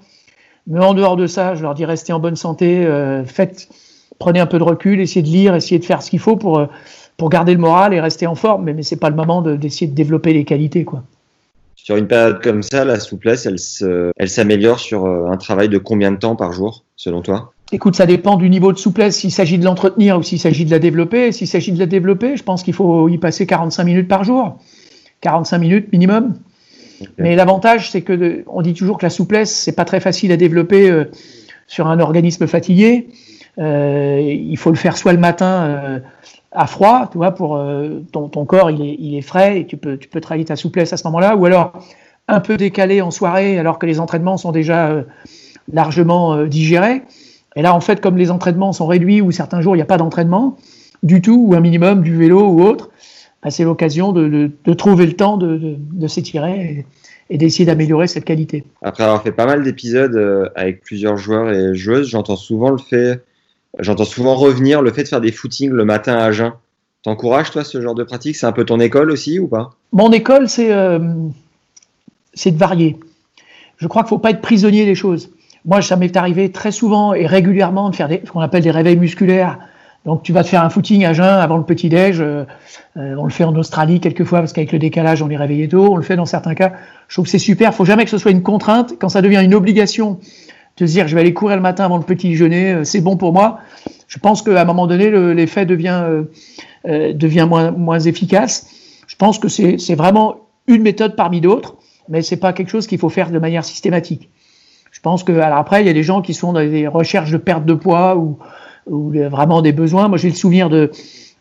Mais en dehors de ça, je leur dis restez en bonne santé, euh, faites, prenez un peu de recul, essayez de lire, essayez de faire ce qu'il faut pour euh, pour garder le moral et rester en forme, mais, mais c'est pas le moment d'essayer de, de, développer les qualités, quoi. Sur une période comme ça, la souplesse, elle, se, elle s'améliore sur euh, un travail de combien de temps par jour, selon toi? Écoute, ça dépend du niveau de souplesse, s'il s'agit de l'entretenir ou s'il s'agit de la développer. S'il s'agit de la développer, je pense qu'il faut y passer 45 minutes par jour. 45 minutes minimum. Mais l'avantage, c'est que on dit toujours que la souplesse, c'est pas très facile à développer sur un organisme fatigué. il faut le faire soit le matin à froid, tu vois, pour ton, ton, corps, il est, il est, frais et tu peux, tu peux travailler ta souplesse à ce moment-là, ou alors un peu décalé en soirée alors que les entraînements sont déjà largement digérés. Et là, en fait, comme les entraînements sont réduits ou certains jours il n'y a pas d'entraînement du tout, ou un minimum du vélo ou autre, bah, c'est l'occasion de, trouver le temps de, s'étirer et, d'essayer d'améliorer cette qualité. Après avoir fait pas mal d'épisodes euh, avec plusieurs joueurs et joueuses, j'entends souvent le fait, j'entends souvent revenir le fait de faire des footings le matin à jeun. T'encourages toi ce genre de pratique? C'est un peu ton école aussi ou pas? Mon école, c'est euh, de varier. Je crois qu'il ne faut pas être prisonnier des choses. Moi, ça m'est arrivé très souvent et régulièrement de faire des, ce qu'on appelle des réveils musculaires. Donc, tu vas te faire un footing à jeun avant le petit-déj. Euh, euh, on le fait en Australie quelquefois parce qu'avec le décalage, on est réveillé tôt. On le fait dans certains cas. Je trouve que c'est super. Il faut jamais que ce soit une contrainte. Quand ça devient une obligation, de se dire je vais aller courir le matin avant le petit déjeuner, euh, c'est bon pour moi. Je pense qu'à un moment donné, l'effet devient, moins, moins efficace. Je pense que c'est vraiment une méthode parmi d'autres, mais c'est pas quelque chose qu'il faut faire de manière systématique. Je pense que alors après, il y a des gens qui sont dans des recherches de perte de poids ou, ou vraiment des besoins. Moi, j'ai le souvenir de,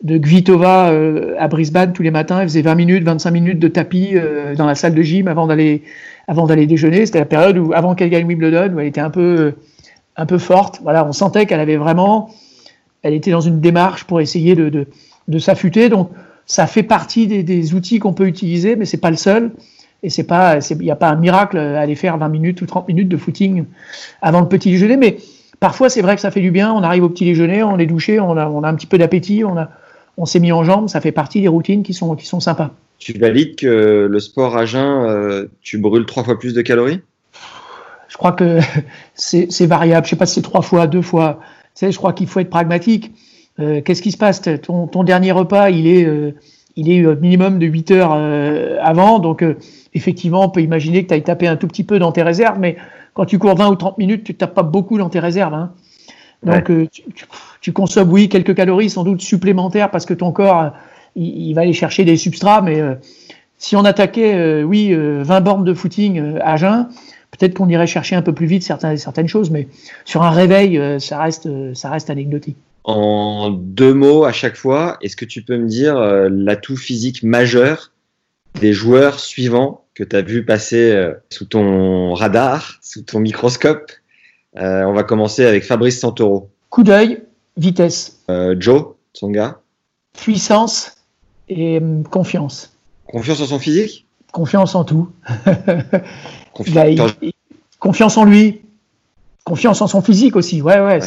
de Gvitova euh, à Brisbane tous les matins. Elle faisait 20 minutes, 25 minutes de tapis euh, dans la salle de gym avant d'aller avant d'aller déjeuner. C'était la période où, avant qu'elle gagne Wimbledon, où elle était un peu un peu forte. Voilà, on sentait qu'elle avait vraiment, elle était dans une démarche pour essayer de, de, de s'affûter. Donc, ça fait partie des, des outils qu'on peut utiliser, mais c'est pas le seul. Et c'est pas, il n'y a pas un miracle à aller faire 20 minutes ou 30 minutes de footing avant le petit déjeuner, mais parfois c'est vrai que ça fait du bien. On arrive au petit déjeuner, on est douché, on a, on a un petit peu d'appétit, on a, on s'est mis en jambes, ça fait partie des routines qui sont, qui sont sympas. Tu valides que le sport à jeun, euh, tu brûles trois fois plus de calories? Je crois que [laughs] c'est variable. Je sais pas si c'est trois fois, deux fois. Tu sais, je crois qu'il faut être pragmatique. Euh, qu'est-ce qui se passe? Ton, ton, dernier repas, il est, euh, il est minimum de 8 heures avant, donc effectivement, on peut imaginer que tu ailles taper un tout petit peu dans tes réserves, mais quand tu cours 20 ou 30 minutes, tu ne tapes pas beaucoup dans tes réserves. Hein. Donc, euh, tu, consommes, oui, quelques calories sans doute supplémentaires parce que ton corps, euh, il, va aller chercher des substrats, mais euh, si on attaquait, oui, 20 bornes de footing à jeun, peut-être qu'on irait chercher un peu plus vite certaines, certaines choses, mais sur un réveil, ça, reste, ça reste anecdotique. En deux mots à chaque fois, est-ce que tu peux me dire l'atout physique majeur des joueurs suivants que tu as vu passer euh, sous ton radar, sous ton microscope. Euh, on va commencer avec Fabrice Santoro. Coup d'œil, vitesse. Euh, Joe, son gars. Puissance et hum, confiance. Confiance en son physique? Confiance en tout. [laughs] confiance en lui. Confiance en son physique aussi. Ouais, ouais,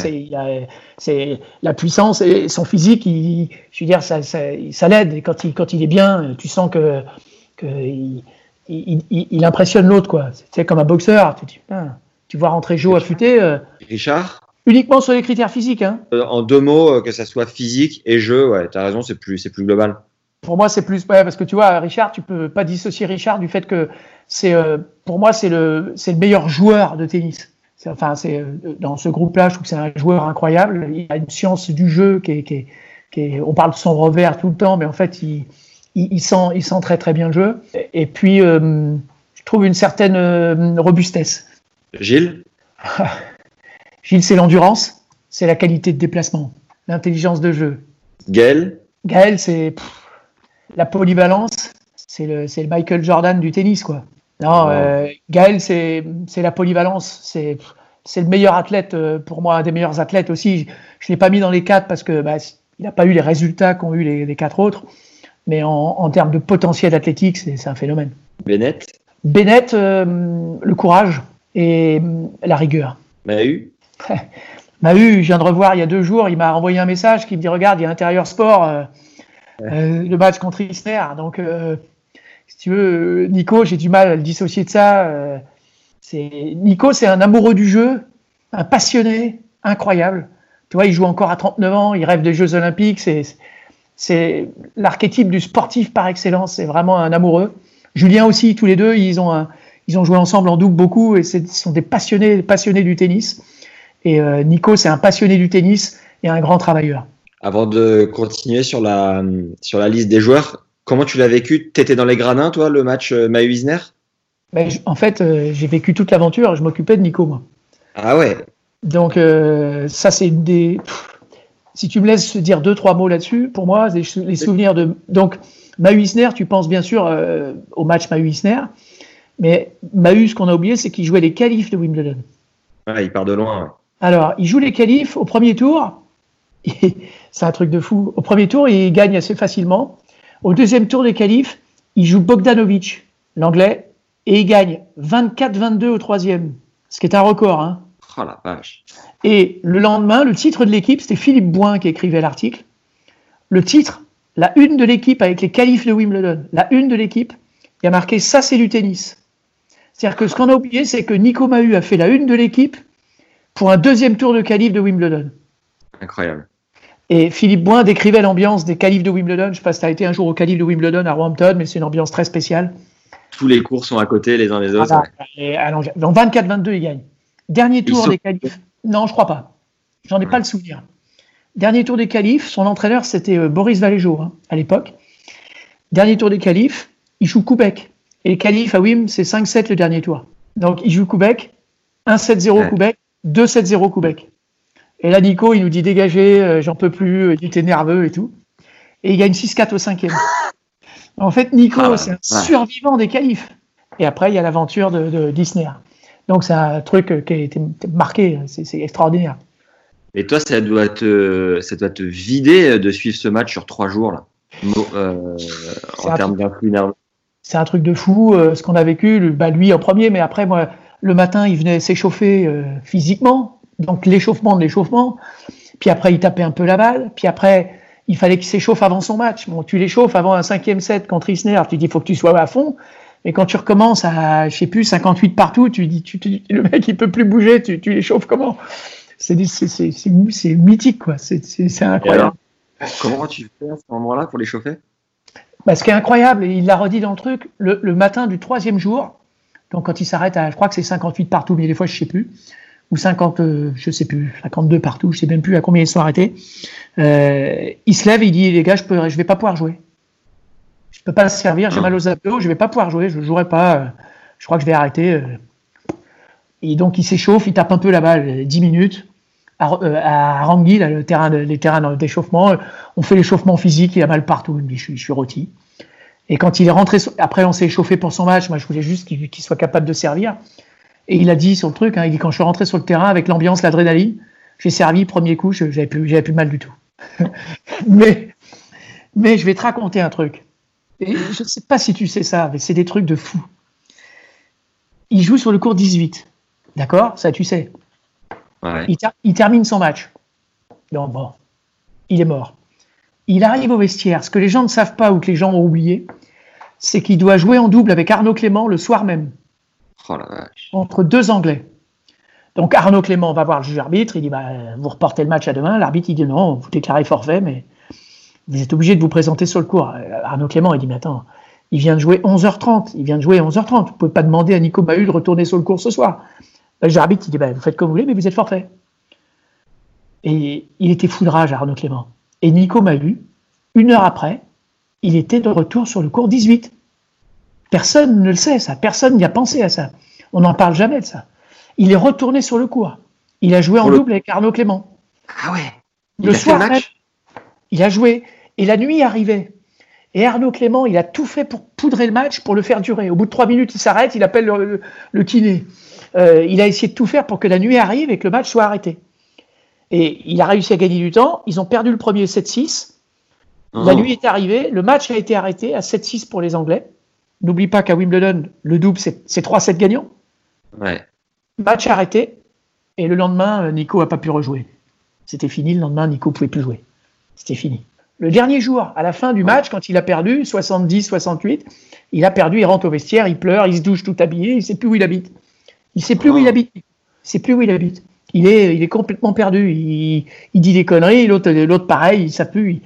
c'est la puissance et son physique. Il, je veux dire, ça, ça, ça l'aide. Quand il, quand il est bien, tu sens que il, il, impressionne l'autre, quoi. C'est comme un boxeur. Tu, tu vois rentrer Joe affûté. Euh, Richard Uniquement sur les critères physiques. Hein. Euh, en deux mots, euh, que ça soit physique et jeu, ouais, tu as raison, c'est plus, plus global. Pour moi, c'est plus. parce que tu vois, Richard, tu peux pas dissocier Richard du fait que c'est. pour moi, c'est le, le meilleur joueur de tennis. Enfin, c'est dans ce groupe-là, je trouve que c'est un joueur incroyable. Il a une science du jeu qui est, qui qui on parle de son revers tout le temps, mais en fait, il, il, sent, il sent très très bien le jeu. Et puis, euh, je trouve une certaine euh, robustesse. Gilles? [laughs] Gilles, c'est l'endurance, c'est la qualité de déplacement, l'intelligence de jeu. Gaël? Gaël, c'est la polyvalence, c'est le, le, Michael Jordan du tennis, quoi. Non, euh, Gaël, c'est la polyvalence, c'est le meilleur athlète, pour moi, un des meilleurs athlètes aussi. Je ne l'ai pas mis dans les quatre parce que bah, il n'a pas eu les résultats qu'ont eu les, les, quatre autres. Mais en, termes de potentiel athlétique, c'est un phénomène. Bennett Bennett, euh, le courage et euh, la rigueur. Mahu [laughs] Mahu, je viens de revoir il y a deux jours, il m'a envoyé un message qui me dit Regarde, il y a intérieur sport, euh, le match contre Isner. Donc, si tu veux, Nico, j'ai du mal à le dissocier de ça. Nico, c'est un amoureux du jeu, un passionné, incroyable. Tu vois, il joue encore à 39 ans, il rêve des Jeux Olympiques. C'est c'est l'archétype du sportif par excellence. C'est vraiment un amoureux. Julien aussi, tous les deux, ils ont, ils ont joué ensemble en double beaucoup et ce sont des passionnés, passionnés du tennis. Et euh, Nico, c'est un passionné du tennis et un grand travailleur. Avant de continuer sur la, sur la liste des joueurs, Comment tu l'as vécu? T'étais dans les gradins, toi, le match euh, Mahu Isner ben, En fait, euh, j'ai vécu toute l'aventure. Je m'occupais de Nico, moi. Ah ouais. Donc euh, ça, c'est des. Si tu me laisses dire deux trois mots là-dessus, pour moi, les, les, souvenirs de donc Mahu Isner, tu penses bien sûr euh, au match Mahu Isner, mais Mahu, ce qu'on a oublié, c'est qu'il jouait les qualifs de Wimbledon. Ouais, il part de loin. Ouais. Alors, il joue les qualifs au premier tour. [laughs] c'est un truc de fou. Au premier tour, il gagne assez facilement. Au deuxième tour des qualifs, il joue Bogdanovic, l'anglais, et il gagne 24-22 au troisième, ce qui est un record. Hein. Oh la vache. Et le lendemain, le titre de l'équipe, c'était Philippe Boin qui écrivait l'article. Le titre, la une de l'équipe avec les qualifs de Wimbledon, la une de l'équipe, il y a marqué ça c'est du tennis. C'est-à-dire que ce qu'on a oublié, c'est que Nico Mahut a fait la une de l'équipe pour un deuxième tour de qualif de Wimbledon. Incroyable. Et Philippe Boin décrivait l'ambiance des qualifs de Wimbledon. Je ne sais pas si tu as été un jour au qualif de Wimbledon à Roehampton, mais c'est une ambiance très spéciale. Tous les cours sont à côté les uns les autres. Ah, ouais. En 24-22, il gagne. Dernier tour des qualifs. Non, je crois pas. J'en ai ouais. pas le souvenir. Dernier tour des qualifs, son entraîneur c'était euh, Boris Valéjo hein, à l'époque. Dernier tour des qualifs, il joue Koubek. Et les qualifs à Wim, c'est 5-7 le dernier tour. Donc il joue Koubek, 1-7-0 ouais. Koubek, 2-7-0 Koubek. Et là, Nico, il nous dit dégagez, euh, j'en peux plus, il était nerveux et tout. Et il gagne 6-4 au cinquième. En fait, Nico, ah, c'est un ouais. survivant des qualifs. Et après, il y a l'aventure de, de Disney. Donc c'est un truc qui a été marqué, c'est extraordinaire. Et toi, ça doit, te, ça doit te vider de suivre ce match sur trois jours, là, euh, en termes d'influx nerveux. C'est un truc de fou, euh, ce qu'on a vécu, bah, lui en premier, mais après, moi, le matin, il venait s'échauffer euh, physiquement, donc l'échauffement de l'échauffement, puis après, il tapait un peu la balle, puis après, il fallait qu'il s'échauffe avant son match. Bon, tu l'échauffes avant un cinquième set contre Isner, tu dis, il faut que tu sois à fond, et quand tu recommences à, je sais plus, 58 partout, tu dis, tu, tu, le mec, il peut plus bouger, tu, tu l'échauffes comment? C'est mythique, quoi. C'est incroyable. Alors, comment tu fais à ce moment-là pour l'échauffer bah, Ce qui est incroyable, et il l'a redit dans le truc, le, le, matin du troisième jour, donc quand il s'arrête à, je crois que c'est 58 partout, mais des fois, je sais plus, ou 50, euh, je sais plus, 52 partout, je sais même plus à combien ils sont arrêtés, euh, il se lève et il dit, les gars, je peux, je vais pas pouvoir jouer peux pas le servir, j'ai mal aux abdos, je vais pas pouvoir jouer, je ne jouerai pas, je crois que je vais arrêter. Et donc il s'échauffe, il tape un peu la balle, 10 minutes, à, à Rangui, là, le terrain les terrains d'échauffement, on fait l'échauffement physique, il a mal partout, il me dit je suis, je suis rôti. Et quand il est rentré, après on s'est échauffé pour son match, moi je voulais juste qu'il qu soit capable de servir. Et il a dit sur le truc, hein, il dit quand je suis rentré sur le terrain avec l'ambiance, l'adrénaline, j'ai servi, premier coup, j'avais plus, plus mal du tout. [laughs] mais, mais je vais te raconter un truc. Et je ne sais pas si tu sais ça, mais c'est des trucs de fou. Il joue sur le cours 18. D'accord? Ça, tu sais. Ouais. Il, ter il, termine son match. Donc, bon, il est mort. Il arrive au vestiaire. Ce que les gens ne savent pas ou que les gens ont oublié, c'est qu'il doit jouer en double avec Arnaud Clément le soir même. Oh la vache. Entre deux Anglais. Donc Arnaud Clément va voir le juge arbitre. Il dit bah, Vous reportez le match à demain. L'arbitre, il dit Non, vous déclarez forfait, mais vous êtes obligé de vous présenter sur le cours. Arnaud Clément, il dit, mais attends, il vient de jouer 11h30, il vient de jouer 11h30, vous ne pouvez pas demander à Nico Mahut de retourner sur le cours ce soir. Le Jarabit, il dit, bah, vous faites comme vous voulez, mais vous êtes forfait. Et il était fou de rage, Arnaud Clément. Et Nico Mahut, une heure après, il était de retour sur le cours 18. Personne ne le sait, ça. Personne n'y a pensé à ça. On n'en parle jamais de ça. Il est retourné sur le cours. Il a joué en le... double avec Arnaud Clément. Ah ouais. Il le soir, match? il a joué. Et la nuit arrivait. Et Arnaud Clément, il a tout fait pour poudrer le match, pour le faire durer. Au bout de trois minutes, il s'arrête, il appelle le, le, le kiné. Euh, il a essayé de tout faire pour que la nuit arrive et que le match soit arrêté. Et il a réussi à gagner du temps. Ils ont perdu le premier 7-6. Oh. La nuit est arrivée. Le match a été arrêté à 7-6 pour les Anglais. N'oublie pas qu'à Wimbledon, le double, c'est 3-7 gagnants. Ouais. Match arrêté. Et le lendemain, Nico n'a pas pu rejouer. C'était fini. Le lendemain, Nico ne pouvait plus jouer. C'était fini. Le dernier jour, à la fin du match, quand il a perdu, 70-68, il a perdu, il rentre au vestiaire, il pleure, il se douche tout habillé, il ne sait plus où il habite. Il ne sait plus où il habite. Il sait plus où il habite. Il est, il est complètement perdu. Il, il dit des conneries, l'autre, l'autre pareil, il ne plus.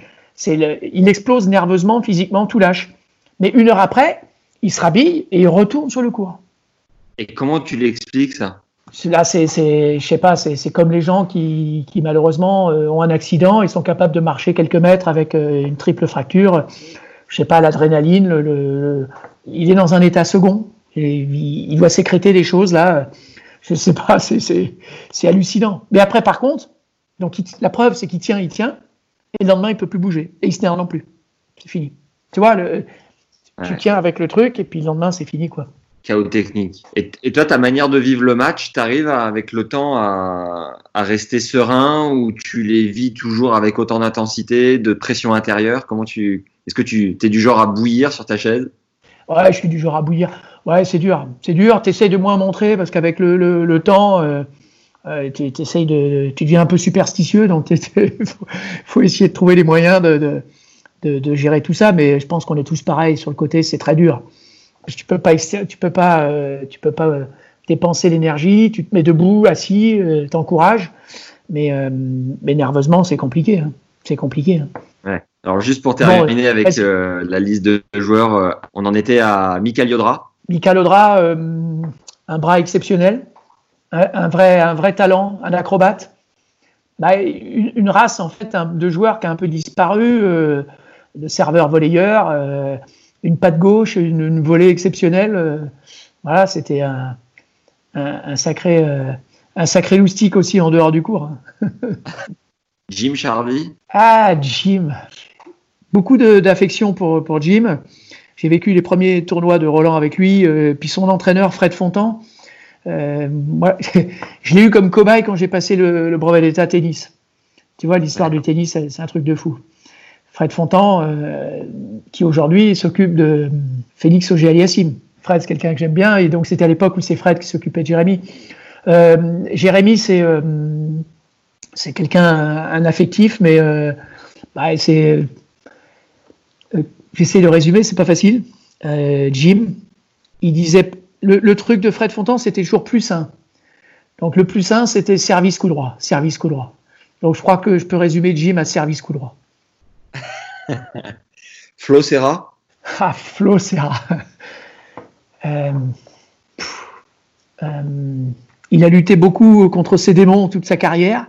Il, il explose nerveusement, physiquement, tout lâche. Mais une heure après, il se rhabille et il retourne sur le cours. Et comment tu l'expliques ça? Là, c'est, je sais pas, c'est comme les gens qui, qui malheureusement euh, ont un accident et sont capables de marcher quelques mètres avec euh, une triple fracture. je sais pas, l'adrénaline, le, il est dans un état second. Et il, doit sécréter des choses là. Je sais pas, [laughs] c'est hallucinant. Mais après, par contre, donc la preuve, c'est qu'il tient, il tient, et le lendemain, il peut plus bouger. Et il se non plus. C'est fini. Tu vois, le, tu tiens avec le truc, et puis le lendemain, c'est fini, quoi. Chaos technique. Et, toi, ta manière de vivre le match, tu arrives avec le temps à, rester serein ou tu les vis toujours avec autant d'intensité, de pression intérieure? Comment tu Est-ce que tu es du genre à bouillir sur ta chaise? Ouais, je suis du genre à bouillir. Ouais, c'est dur. C'est dur. Tu essaies de moins montrer parce qu'avec le, temps, euh, euh, tu, de, tu deviens un peu superstitieux. Donc, il faut, essayer de trouver les moyens de gérer tout ça. Mais je pense qu'on est tous pareils sur le côté. C'est très dur tu peux pas, tu peux pas, euh, tu peux pas euh, dépenser l'énergie. Tu te mets debout, assis, euh, t'encourages, mais, mais nerveusement, c'est compliqué. Hein. C'est compliqué. Hein. Ouais. Alors juste pour terminer avec la liste de joueurs, on en était à Mikael Yodra. Mikael Yodra, un bras exceptionnel, un, vrai, un vrai talent, un acrobate. Bah, une, race en fait de joueurs qui a un peu disparu, de serveurs volleyeurs une patte gauche, une, volée exceptionnelle. Euh, voilà, c'était un, un, sacré, euh, un sacré loustique aussi en dehors du cours. Jim Charlie Ah, Jim. Beaucoup d'affection pour, pour Jim. J'ai vécu les premiers tournois de Roland avec lui, euh, puis son entraîneur Fred Fontan. moi, [laughs] je l'ai eu comme cobaye quand j'ai passé le, le brevet d'état tennis. Tu vois, l'histoire du tennis, c'est un truc de fou. Fred Fontan, euh, qui aujourd'hui s'occupe de Félix Auger-Aliassime. Fred, c'est quelqu'un que j'aime bien, et donc c'était à l'époque où c'est Fred qui s'occupait de Jérémy. Euh, Jérémy, c'est euh, c'est quelqu'un, un affectif, mais bah, c'est. J'essaie de résumer, c'est pas facile. Jim, il disait. Le, le, truc de Fred Fontan, c'était toujours plus sain. Donc le plus sain, c'était service coup droit. Service coup droit. Donc je crois que je peux résumer Jim à service coup droit. [laughs] Flo Serra Ah, Flo Serra. [laughs] Euh, euh, il a lutté beaucoup contre ses démons toute sa carrière,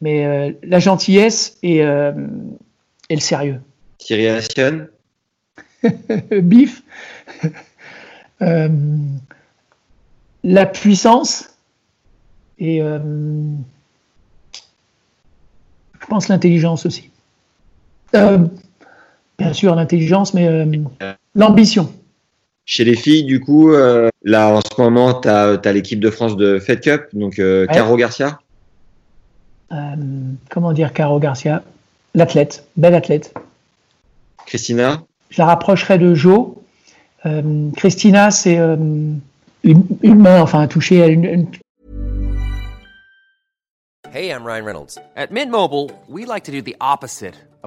mais euh, la gentillesse et, et, le sérieux. Thierry Assion [laughs] Bif. la puissance et je pense l'intelligence aussi. Euh, bien sûr, l'intelligence, mais euh, l'ambition. Chez les filles, du coup, euh, là en ce moment, tu as, l'équipe de France de Fed Cup, donc Caro Garcia. comment dire Caro Garcia? L'athlète, belle athlète. Christina? Je la rapprocherai de Jo. Christina, c'est une, une, main, enfin, toucher à une, une, Hey, I'm Ryan Reynolds. At Mint Mobile, we like to do the opposite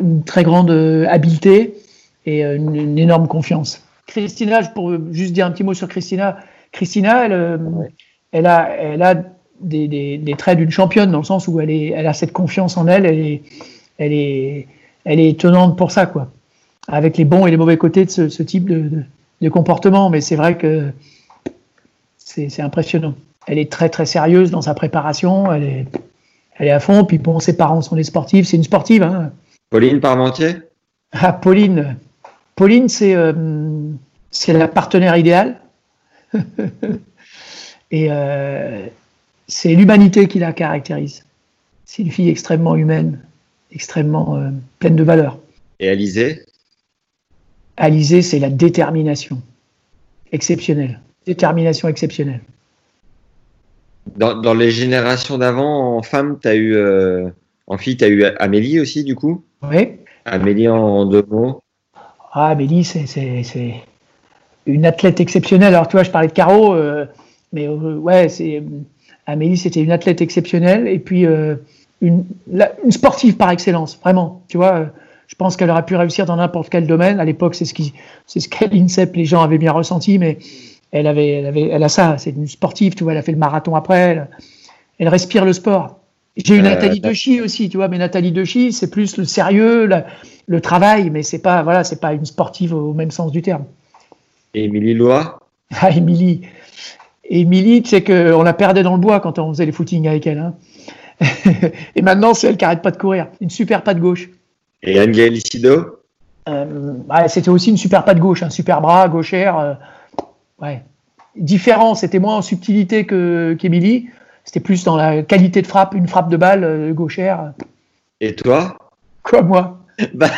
une très grande euh, habileté et euh, une, énorme confiance. Christina, pour juste dire un petit mot sur Christina, Christina, elle, euh, elle a, elle a des, des, traits d'une championne dans le sens où elle, est, elle a cette confiance en elle, elle est, elle est, elle est étonnante pour ça, quoi. Avec les bons et les mauvais côtés de ce, ce type de, de, comportement, mais c'est vrai que c'est impressionnant. Elle est très très sérieuse dans sa préparation, elle est, elle est à fond. Puis bon, ses parents sont des sportifs, c'est une sportive. Hein. Pauline Parmentier Ah, Pauline. Pauline, c'est euh, c'est la partenaire idéale. [laughs] Et euh, c'est l'humanité qui la caractérise. C'est une fille extrêmement humaine, extrêmement euh, pleine de valeur. Et Alizé Alizé, c'est la détermination exceptionnelle. Détermination exceptionnelle. Dans, dans les générations d'avant, en femme, tu as eu, en fille, tu as eu Amélie aussi, du coup oui. Amélie en deux mots. Ah, Amélie, c'est une athlète exceptionnelle. Alors, tu vois, je parlais de Caro, euh, mais euh, ouais, c'est Amélie, c'était une athlète exceptionnelle et puis euh, une, une, sportive par excellence, vraiment. Tu vois, Je pense qu'elle aurait pu réussir dans n'importe quel domaine. À l'époque, c'est ce qui, c'est ce qu'à l'INSEP, les gens avaient bien ressenti, mais elle avait, elle avait, elle a ça. C'est une sportive, tu vois. Elle a fait le marathon après. Elle, elle respire le sport. J'ai eu Euh, Nathalie Dechy aussi, tu vois. Mais Nathalie Dechy, c'est plus le sérieux, la- le travail, mais c'est pas, voilà, c'est pas une sportive au même sens du terme. Et Émilie Loa? [laughs] Ah, Émilie. Émilie, tu sais qu'on la perdait dans le bois quand on faisait les footings avec elle. hein. [laughs] Et maintenant, c'est elle qui arrête pas de courir. Une super patte gauche. et Anne-Gaëlle Isido Euh, ouais, c'était aussi une super patte gauche, un super bras, gauchère. euh, ouais. Différent, c'était moins en subtilité qu'Émilie. C'était plus dans la qualité de frappe, une frappe de balle euh, gauchère. Et toi Quoi, moi [laughs] bah,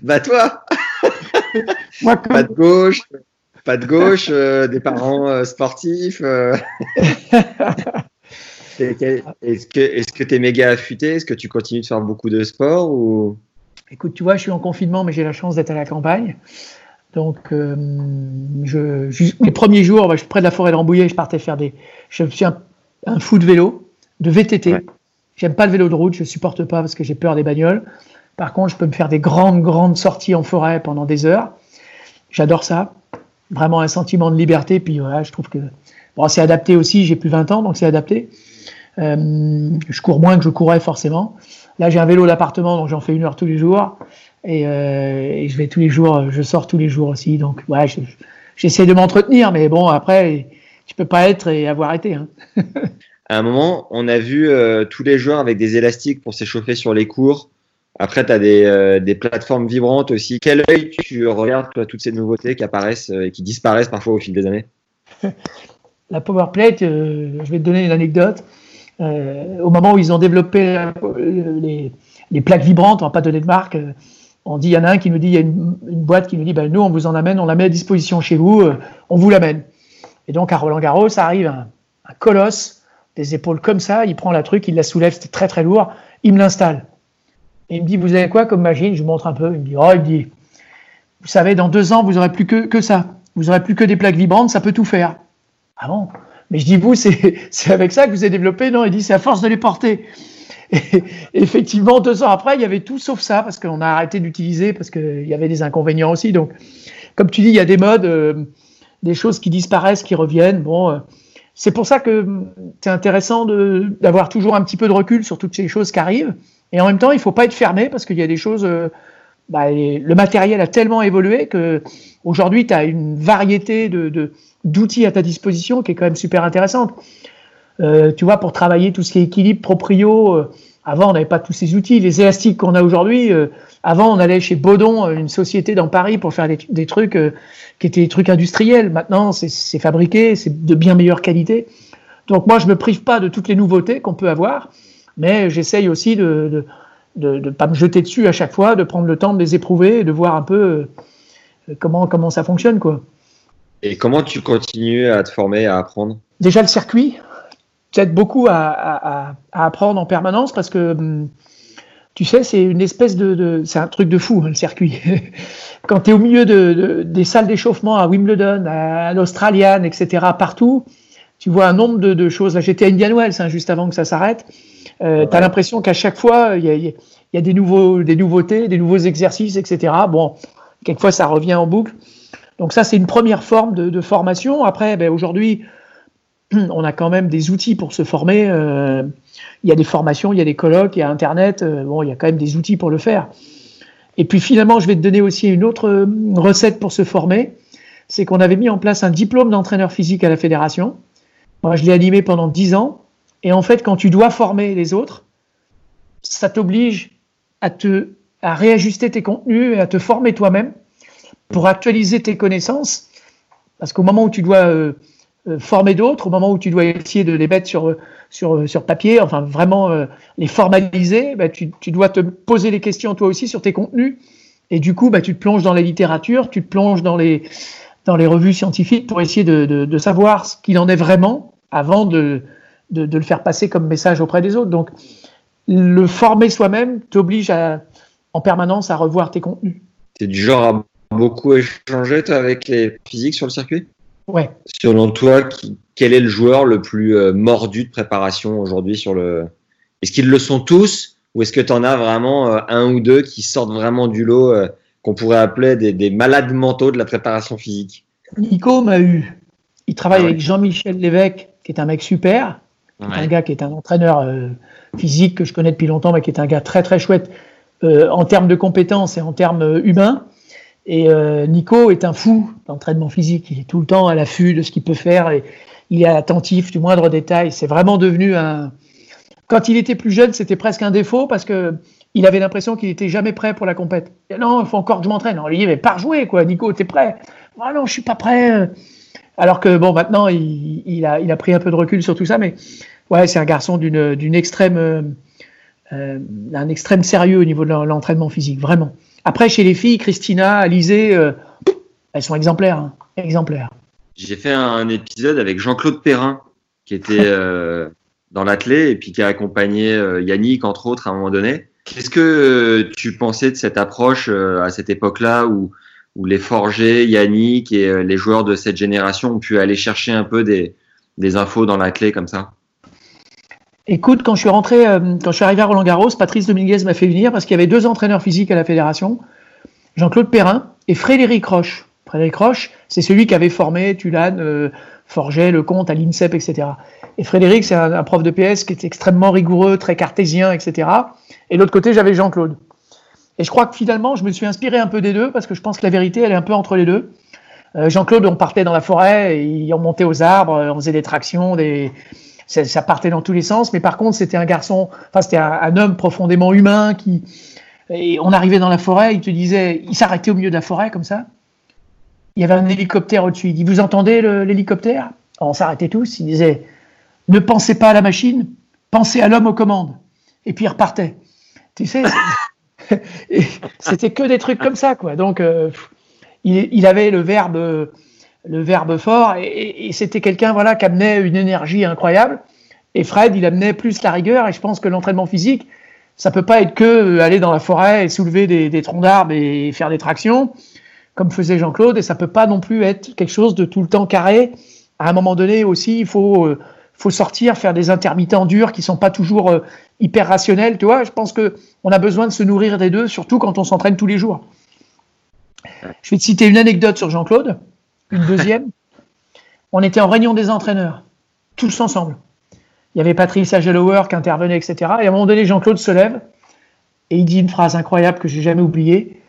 bah toi [laughs] Moi, comme- Pas de gauche, pas de gauche, euh, des parents euh, sportifs. euh. [laughs] Est-ce que que t'es méga affûté? Est-ce que tu continues de faire beaucoup de sport ou? Écoute, tu vois, je suis en confinement, mais j'ai la chance d'être à la campagne. Donc, euh, je, les premiers jours, bah, je suis près de la forêt de Rambouillet, je partais faire des. Je suis un, un fou de vélo, de VTT. Ouais. J'aime pas le vélo de route, je supporte pas parce que j'ai peur des bagnoles. Par contre, je peux me faire des grandes, grandes sorties en forêt pendant des heures. J'adore ça. Vraiment un sentiment de liberté. Puis voilà, je trouve que bon, c'est adapté aussi. J'ai plus 20 ans, donc c'est adapté. Euh, je cours moins que je courais forcément. Là, j'ai un vélo d'appartement, donc j'en fais une heure tous les jours. Et, euh, et je vais tous les jours, je sors tous les jours aussi. Donc, ouais, je- je- j'essaie de m'entretenir, mais bon, après, tu peux pas être et avoir été. Hein. [laughs] À un moment, on a vu euh, tous les joueurs avec des élastiques pour s'échauffer sur les cours. Après, tu as des, euh, des plateformes vibrantes aussi. Quel œil tu regardes toi, toutes ces nouveautés qui apparaissent euh, et qui disparaissent parfois au fil des années? [laughs] La Powerplate, euh, je vais te donner une anecdote. Au moment où ils ont développé les, les plaques vibrantes, on va pas donner de marque, on dit, il y en a un qui nous dit, il y a une, une boîte qui nous dit, ben, nous, on vous en amène, on la met à disposition chez vous, on vous l'amène. Et donc, à Roland Garros, ça arrive un, colosse, des épaules comme ça, il prend la truc, il la soulève, c'était très très lourd, il me l'installe. Et il me dit, vous avez quoi comme machine? Je lui montre un peu, il me dit, oh, il me dit, vous savez, dans deux ans, vous aurez plus que, ça. Vous aurez plus que des plaques vibrantes, ça peut tout faire. Ah bon? Mais je dis, vous, c'est [laughs] c'est avec ça que vous avez développé Non, il dit, c'est à force de les porter. Et, [laughs] effectivement, deux ans après, il y avait tout sauf ça, parce qu'on a arrêté d'utiliser, parce qu'il y avait des inconvénients aussi. Donc, comme tu dis, il y a des modes, euh, des choses qui disparaissent, qui reviennent. Bon, euh, c'est pour ça que hum, c'est intéressant d'avoir toujours un petit peu de recul sur toutes ces choses qui arrivent. Et en même temps, il faut pas être fermé, parce qu'il y a des choses... euh, bah, le matériel a tellement évolué que aujourd'hui, tu as une variété de, d'outils à ta disposition qui est quand même super intéressante. Euh, tu vois, pour travailler tout ce qui est équilibre, proprio, euh, avant, on n'avait pas tous ces outils. Les élastiques qu'on a aujourd'hui, euh, avant, on allait chez Baudon, euh, une société dans Paris, pour faire des, des trucs euh, qui étaient des trucs industriels. Maintenant, c'est, fabriqué, c'est de bien meilleure qualité. Donc moi, je me prive pas de toutes les nouveautés qu'on peut avoir, mais j'essaye aussi de de pas me jeter dessus à chaque fois, de prendre le temps de les éprouver et de voir un peu euh, comment comment ça fonctionne quoi. Et comment tu continues à te former, à apprendre? Déjà le circuit, t'aide beaucoup à, à, à, apprendre en permanence parce que hum, tu sais, c'est une espèce de, de c'est un truc de fou hein, le circuit. [laughs] Quand tu es au milieu de, de, des salles d'échauffement à Wimbledon, à l'Australian, etc., partout, tu vois un nombre de, de choses. Là, j'étais à Indian Wells hein, juste avant que ça s'arrête. Euh, ouais. Tu as l'impression qu'à chaque fois, il y a, y a, des, nouveaux, des nouveautés, des nouveaux exercices, etc. Bon, quelquefois, ça revient en boucle. Donc ça, c'est une première forme de, de formation. Après, ben, aujourd'hui, [clears throat] on a quand même des outils pour se former. Euh, il y a des formations, il y a des colloques, il y a Internet. Euh, bon, il y a quand même des outils pour le faire. Et puis finalement, je vais te donner aussi une autre recette pour se former. C'est qu'on avait mis en place un diplôme d'entraîneur physique à la fédération. Moi, je l'ai animé pendant 10 ans. Et en fait, quand tu dois former les autres, ça t'oblige à te à réajuster tes contenus et à te former toi-même pour actualiser tes connaissances. Parce qu'au moment où tu dois euh, former d'autres, au moment où tu dois essayer de les mettre sur, sur, sur papier, enfin vraiment euh, les formaliser, bah, tu, tu, dois te poser les questions toi aussi sur tes contenus. Et du coup, bah, tu te plonges dans la littérature, tu te plonges dans les, dans les revues scientifiques pour essayer de, de, savoir ce qu'il en est vraiment avant de, de, le faire passer comme message auprès des autres. Donc, le former soi-même t'oblige en permanence à revoir tes contenus. Es du genre à beaucoup échanger avec les physiques sur le circuit? Ouais. Selon toi, qui, quel est le joueur le plus euh, mordu de préparation aujourd'hui sur le. Est-ce qu'ils le sont tous Ou est-ce que tu en as vraiment euh, un ou deux qui sortent vraiment du lot, euh, qu'on pourrait appeler des, des, malades mentaux de la préparation physique? Nico m'a eu. Il travaille ah avec Jean-Michel Lévesque, qui est un mec super, un gars qui est un entraîneur physique que je connais depuis longtemps, mais qui est un gars très très chouette en termes de compétences et en termes humains. Et Nico est un fou d'entraînement physique. Il est tout le temps à l'affût de ce qu'il peut faire et il est attentif du moindre détail. C'est vraiment devenu un, quand il était plus jeune, c'était presque un défaut parce que il avait l'impression qu'il était jamais prêt pour la compète. Non, il faut encore que je m'entraîne. On lui dit, mais par jouer, quoi. Nico, t'es prêt Ah non, je suis pas prêt. Alors que bon, maintenant, il, a, pris un peu de recul sur tout ça, mais ouais, c'est un garçon d'une, extrême, euh, un extrême sérieux au niveau de l'entraînement physique, vraiment. Après, chez les filles, Christina, Alizé, euh, elles sont exemplaires, hein, exemplaires. J'ai fait un épisode avec Jean-Claude Perrin, qui était euh, [laughs] dans l'athlé et puis qui a accompagné euh, Yannick, entre autres, à un moment donné. Qu'est-ce que tu pensais de cette approche à cette époque-là où, où les forgés, Yannick et les joueurs de cette génération ont pu aller chercher un peu des, des infos dans l'athlé comme ça? Écoute, quand je suis rentré, quand je suis arrivé à Roland Garros, Patrice Dominguez m'a fait venir parce qu'il y avait deux entraîneurs physiques à la fédération, Jean-Claude Perrin et Frédéric Roche. Frédéric Roche, c'est celui qui avait formé Tulane, Forget, Lecomte à l'INSEP, etc. Et Frédéric, c'est un, prof de PS qui est extrêmement rigoureux, très cartésien, etc. Et de l'autre côté, j'avais Jean-Claude. Et je crois que finalement, je me suis inspiré un peu des deux, parce que je pense que la vérité, elle est un peu entre les deux. Euh, Jean-Claude, on partait dans la forêt, on montait aux arbres, on faisait des tractions, des... Ça, partait dans tous les sens. Mais par contre, c'était un garçon, enfin, c'était un, homme profondément humain qui. Et on arrivait dans la forêt, il te disait, il s'arrêtait au milieu de la forêt comme ça. Il y avait un hélicoptère au-dessus. Il dit Vous entendez l'hélicoptère? On s'arrêtait tous. Il disait ne pensez pas à la machine, pensez à l'homme aux commandes. Et puis il repartait. Tu sais, [laughs] c'était que des trucs comme ça, quoi. Donc, euh, il, avait le verbe, le verbe fort, et, c'était quelqu'un, voilà, qui amenait une énergie incroyable. Et Fred, il amenait plus la rigueur. Et je pense que l'entraînement physique, ça peut pas être que euh, aller dans la forêt et soulever des, des troncs d'arbres et faire des tractions, comme faisait Jean-Claude. Et ça peut pas non plus être quelque chose de tout le temps carré. À un moment donné aussi, il faut euh, faut sortir, faire des intermittents durs qui sont pas toujours euh, hyper rationnels. Tu vois, je pense que on a besoin de se nourrir des deux, surtout quand on s'entraîne tous les jours. Je vais te citer une anecdote sur Jean-Claude, une deuxième. on était en réunion des entraîneurs, tous ensemble. Il y avait Patrice Agelower qui intervenait, etc. Et à un moment donné, Jean-Claude se lève et il dit une phrase incroyable que j'ai jamais oubliée.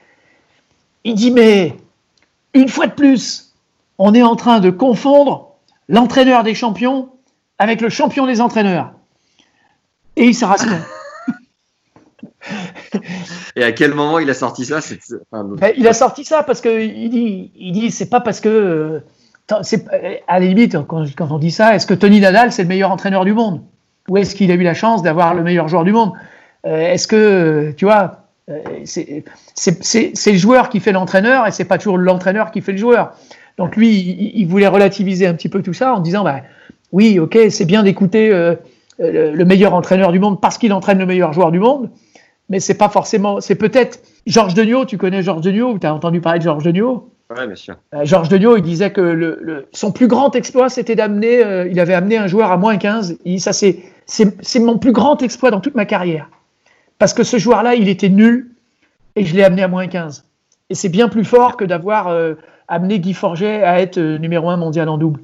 Il dit mais une fois de plus, on est en train de confondre l'entraîneur des champions avec le champion des entraîneurs. Et il s'arrache. [laughs] Et à quel moment il a sorti ça ben, Il a sorti ça parce que il dit, il dit, c'est pas parce que, c'est à la limite quand, on dit ça, est-ce que Tony Nadal c'est le meilleur entraîneur du monde? Ou est-ce qu'il a eu la chance d'avoir le meilleur joueur du monde? Euh, Est-ce que, tu vois, euh, c'est le joueur qui fait l'entraîneur et c'est pas toujours l'entraîneur qui fait le joueur. Donc lui, il, voulait relativiser un petit peu tout ça en disant, bah, oui, ok, c'est bien d'écouter euh, euh, le meilleur entraîneur du monde parce qu'il entraîne le meilleur joueur du monde, mais c'est pas forcément. C'est peut-être Georges Degnaud. Tu connais Georges Degnaud Tu as entendu parler de Georges Degnaud Oui, bien sûr. Euh, Georges Degnaud, il disait que le, son plus grand exploit, c'était d'amener. il avait amené un joueur à moins 15. Il ça, c'est c'est mon plus grand exploit dans toute ma carrière, parce que ce joueur-là, il était nul et je l'ai amené à moins 15. Et c'est bien plus fort que d'avoir amené Guy Forget à être numéro un mondial en double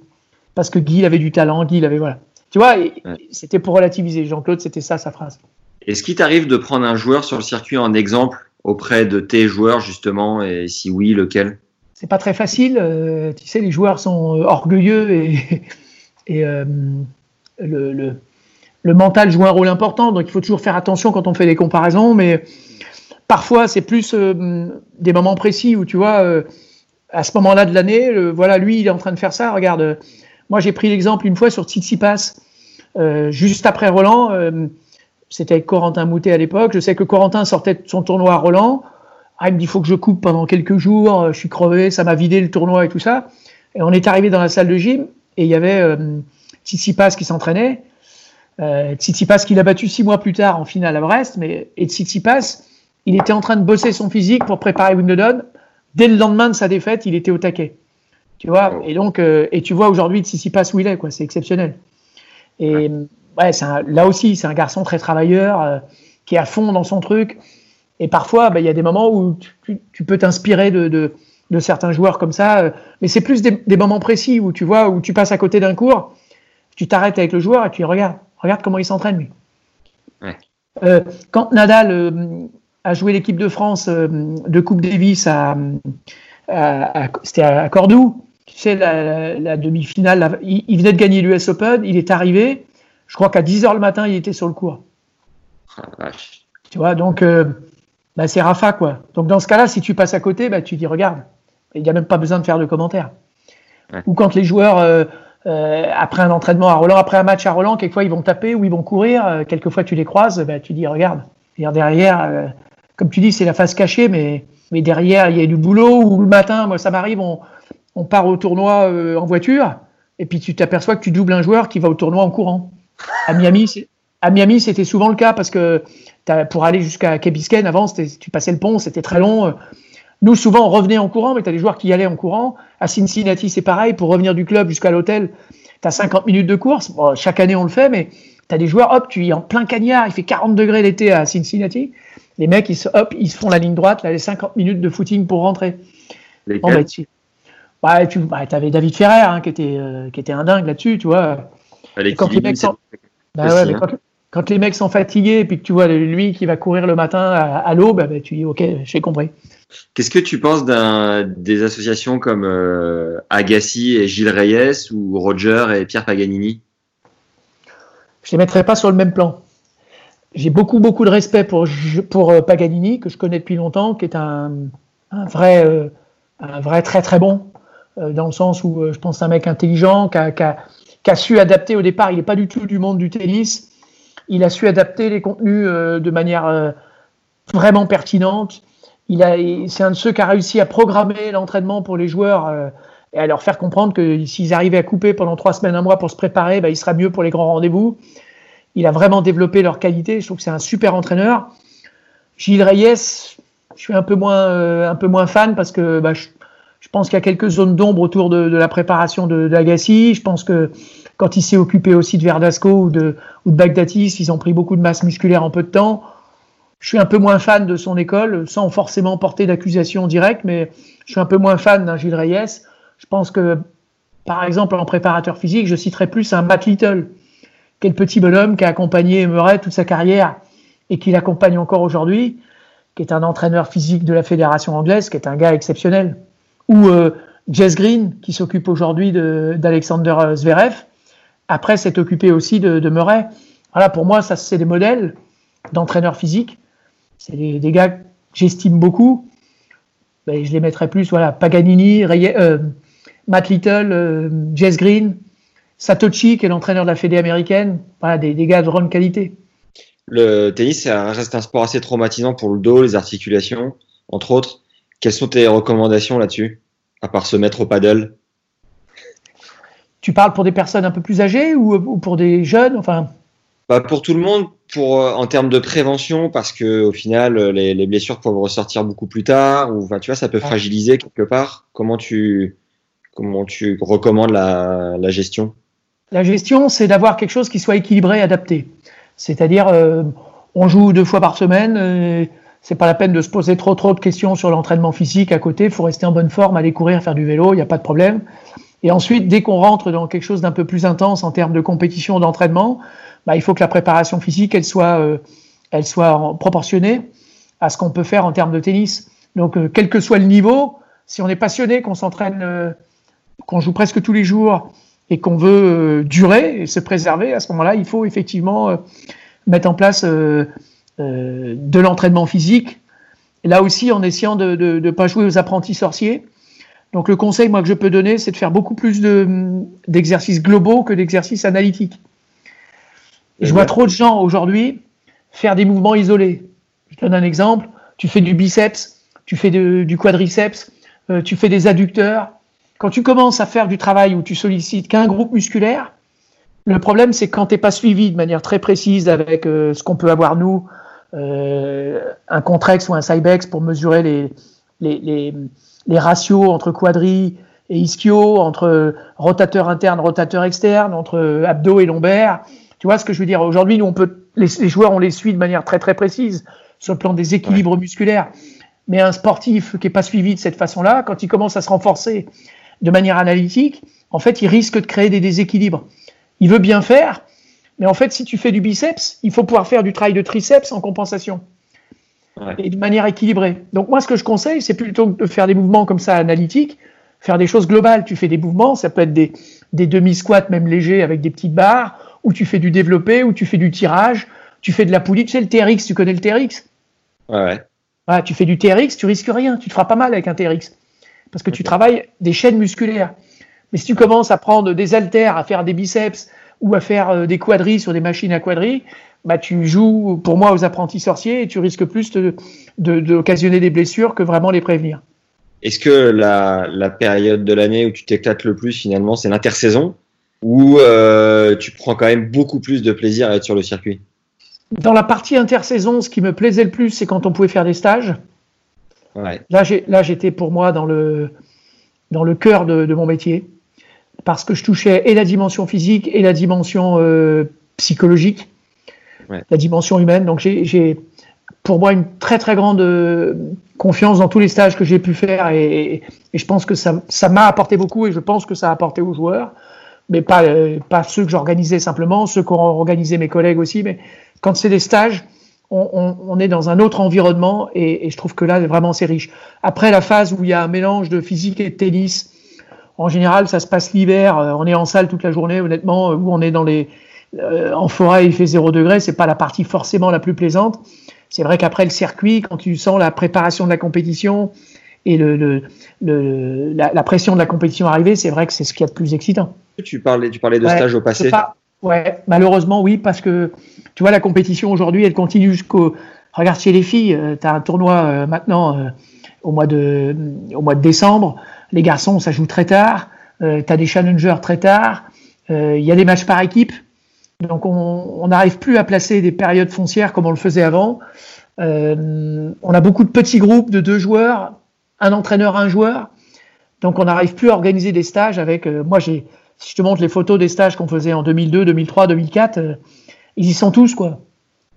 parce que Guy avait du talent, Guy il avait voilà. Tu vois, c'était pour relativiser. Jean-Claude, c'était ça sa phrase. Est-ce qu'il t'arrive de prendre un joueur sur le circuit en exemple auprès de tes joueurs justement, et si oui, lequel? C'est pas très facile. Euh, tu sais, les joueurs sont euh, orgueilleux et, [laughs] euh, le, le, mental joue un rôle important. Donc il faut toujours faire attention quand on fait des comparaisons, mais parfois c'est plus des moments précis où tu vois. à ce moment-là de l'année, voilà, lui, il est en train de faire ça. Regarde, moi, j'ai pris l'exemple une fois sur Tsitsipas, euh, juste après Roland. C'était avec Corentin Moutet à l'époque. Je sais que Corentin sortait de son tournoi à Roland. Ah, il me dit, il faut que je coupe pendant quelques jours. Euh, je suis crevé, ça m'a vidé le tournoi et tout ça. Et on est arrivé dans la salle de gym et il y avait euh, Tsitsipas qui s'entraînait. Euh, Tsitsipas qui l'a battu six mois plus tard en finale à Brest. Mais, et Tsitsipas, il était en train de bosser son physique pour préparer Wimbledon. Dès le lendemain de sa défaite, il était au taquet. Tu vois, et donc, euh, et tu vois aujourd'hui passe où il est, quoi. C'est exceptionnel. Et ouais, là aussi, c'est un garçon très travailleur. Euh, qui est à fond dans son truc. Et parfois, bah, il y a des moments où tu, peux t'inspirer de, de, certains joueurs comme ça. Euh, mais c'est plus des, moments précis où tu vois, où tu passes à côté d'un cours, tu t'arrêtes avec le joueur et tu regardes, regarde comment il s'entraîne lui. Euh, quand Nadal a joué l'équipe de France de Coupe Davis à, c'était à Cordoue, tu sais, la, demi-finale, il, venait de gagner l'US Open, il est arrivé, je crois qu'à 10h le matin, il était sur le cours. Ah, tu vois, donc bah, c'est Rafa, quoi. Donc dans ce cas-là, si tu passes à côté, bah, tu dis regarde, il n'y a même pas besoin de faire de commentaires. Ou quand les joueurs, euh, euh, après un entraînement à Roland, après un match à Roland, quelquefois ils vont taper ou ils vont courir, euh, quelquefois tu les croises, bah, tu dis regarde. Et derrière, comme tu dis, c'est la face cachée, mais, mais derrière, il y a du boulot. Ou le matin, moi ça m'arrive, on, on, part au tournoi en voiture, et puis tu t'aperçois que tu doubles un joueur qui va au tournoi en courant. À Miami, à Miami, c'était souvent le cas parce que pour aller jusqu'à Kebisken, avant, tu passais le pont, c'était très long. Nous, souvent, on revenait en courant, mais tu as des joueurs qui y allaient en courant. À Cincinnati, c'est pareil. Pour revenir du club jusqu'à l'hôtel, tu as 50 minutes de course. chaque année, on le fait, mais tu as des joueurs, hop, tu es en plein cagnard. Il fait 40 degrés l'été à Cincinnati. Les mecs, ils, hop, ils se font la ligne droite, là, les 50 minutes de footing pour rentrer. Bah, tu bah, tu bah, avais David Ferrer, hein, qui, était, euh, qui était un dingue là-dessus, tu vois. Quand les mecs sont... Bah ouais, mais hein. quand, quand les mecs sont fatigués et puis que tu vois lui qui va courir le matin à, l'aube, ben, tu dis ok, j'ai compris. Qu'est-ce que tu penses des associations comme euh, Agassi et Gilles Reyes ou Roger et Pierre Paganini? Je ne les mettrai pas sur le même plan. J'ai beaucoup beaucoup de respect pour, pour euh, Paganini que je connais depuis longtemps, qui est un, vrai euh, un vrai très très bon dans le sens où je pense c'est un mec intelligent qui a, qui a, su adapter au départ. Il n'est pas du tout du monde du tennis il a su adapter les contenus euh, de manière euh, vraiment pertinente. Il a, c'est un de ceux qui a réussi à programmer l'entraînement pour les joueurs euh, et à leur faire comprendre que s'ils arrivaient à couper pendant trois semaines, un mois pour se préparer, bah, il sera mieux pour les grands rendez-vous. Il a vraiment développé leur qualité. Je trouve que c'est un super entraîneur. Gilles Reyes, je suis un peu moins, fan parce que bah, pense qu'il y a quelques zones d'ombre autour de, la préparation de, d'Agassi. Je pense que quand il s'est occupé aussi de Verdasco ou de, ou de Bagdatis, ils ont pris beaucoup de masse musculaire en peu de temps. Je suis un peu moins fan de son école, sans forcément porter d'accusation directe, mais je suis un peu moins fan d'un Gilles Reyes. Je pense que, par exemple, en préparateur physique, je citerai plus un Matt Little, quel petit bonhomme qui a accompagné Murray toute sa carrière et qui l'accompagne encore aujourd'hui, qui est un entraîneur physique de la fédération anglaise, qui est un gars exceptionnel. Ou euh, Jess Green, qui s'occupe aujourd'hui d'Alexander Zverev, après s'être occupé aussi de, Murray. Voilà, pour moi, ça c'est des modèles d'entraîneurs physiques. C'est des, gars que j'estime beaucoup. Ben, je les mettrais plus, voilà, Paganini, euh, Matt Little, euh, Jess Green, Satoshi, qui est l'entraîneur de la Fédé américaine. Voilà, des, des, gars de grande qualité. Le tennis, reste un sport assez traumatisant pour le dos, les articulations, entre autres. Quelles sont tes recommandations là-dessus, à part se mettre au paddle? Tu parles pour des personnes un peu plus âgées ou, pour des jeunes enfin? Bah pour tout le monde, pour euh, en termes de prévention, parce que au final, euh, les, blessures peuvent ressortir beaucoup plus tard, ou enfin, tu vois, ça peut fragiliser quelque part. Comment tu comment tu recommandes la, la gestion? La gestion, c'est d'avoir quelque chose qui soit équilibré, adapté. C'est-à-dire, euh, on joue deux fois par semaine. Euh, c'est pas la peine de se poser trop trop de questions sur l'entraînement physique à côté. Il faut rester en bonne forme, aller courir, faire du vélo, il n'y a pas de problème. Et ensuite, dès qu'on rentre dans quelque chose d'un peu plus intense en termes de compétition, d'entraînement, bah, il faut que la préparation physique, elle soit, euh, elle soit proportionnée à ce qu'on peut faire en termes de tennis. Donc, euh, quel que soit le niveau, si on est passionné, qu'on s'entraîne, euh, qu'on joue presque tous les jours et qu'on veut durer et se préserver, à ce moment-là, il faut effectivement mettre en place de l'entraînement physique. Là aussi, en essayant de ne pas jouer aux apprentis sorciers, donc le conseil moi que je peux donner, c'est de faire beaucoup plus d'exercices globaux que d'exercices analytiques. je vois trop de gens aujourd'hui faire des mouvements isolés. Je donne un exemple. Tu fais du biceps, tu fais du quadriceps, euh, tu fais des adducteurs. Quand tu commences à faire du travail où tu sollicites qu'un groupe musculaire, le problème c'est quand tu n'es pas suivi de manière très précise avec euh, ce qu'on peut avoir nous, euh, un contrex ou un cybex pour mesurer les, les les ratios entre quadri et ischio, entre rotateur interne, rotateur externe, entre abdos et lombaire. Tu vois ce que je veux dire? Aujourd'hui, nous, on peut, les, joueurs, on les suit de manière très très précise sur le plan des équilibres musculaires. Mais un sportif qui n'est pas suivi de cette façon-là, quand il commence à se renforcer de manière analytique, en fait, il risque de créer des déséquilibres. Il veut bien faire, mais en fait, si tu fais du biceps, il faut pouvoir faire du travail de triceps en compensation. Et de manière équilibrée. Donc moi, ce que je conseille, c'est plutôt de faire des mouvements comme ça analytiques, faire des choses globales. Tu fais des mouvements, ça peut être des, des demi-squats, même légers, avec des petites barres, ou tu fais du développé, ou tu fais du tirage, tu fais de la poulie. Tu sais, le TRX, tu connais le TRX Ouais. ouais. tu fais du TRX, tu risques rien. Tu te feras pas mal avec un TRX. Parce que tu travailles des chaînes musculaires. Mais si tu commences à prendre des haltères, à faire des biceps, ou à faire euh, des quadrilles sur des machines à quadrilles, bah, tu joues pour moi aux apprentis sorciers et tu risques plus d'occasionner de, des blessures que vraiment les prévenir. Est-ce que la, la, période de l'année où tu t'éclates le plus finalement, c'est l'intersaison ou euh, tu prends quand même beaucoup plus de plaisir à être sur le circuit? Dans la partie intersaison, ce qui me plaisait le plus, c'est quand on pouvait faire des stages. Ouais. Là, j'étais pour moi dans le, dans le cœur de, de, mon métier parce que je touchais et la dimension physique et la dimension euh, psychologique la dimension humaine. Donc j'ai pour moi une très très grande euh, confiance dans tous les stages que j'ai pu faire et, je pense que ça m'a apporté beaucoup et je pense que ça a apporté aux joueurs, mais pas, euh, pas ceux que j'organisais simplement, ceux qu'ont organisé mes collègues aussi, mais quand c'est des stages, on, on, est dans un autre environnement et, et je trouve que là vraiment c'est riche. Après la phase où il y a un mélange de physique et de tennis, en général ça se passe l'hiver, euh, on est en salle toute la journée honnêtement, où on est dans les euh, en forêt, il fait 0 degré, c'est pas la partie forcément la plus plaisante. C'est vrai qu'après le circuit, quand tu sens la préparation de la compétition et le, la, pression de la compétition arriver, c'est vrai que c'est ce qu'il y a de plus excitant. Tu parlais, tu parlais de stage au passé. ouais, malheureusement oui, parce que tu vois la compétition aujourd'hui, elle continue jusqu'au. Regarde chez les filles, euh, tu as un tournoi euh, maintenant au mois de au mois de décembre. Les garçons, ça joue très tard. tu as des challengers très tard. Il y a des matchs par équipe. Donc on n'arrive plus à placer des périodes foncières comme on le faisait avant. Euh, on a beaucoup de petits groupes de deux joueurs, un entraîneur, un joueur. Donc on n'arrive plus à organiser des stages avec. Euh, moi, si je te montre les photos des stages qu'on faisait en 2002, 2003, 2004, ils y sont tous quoi.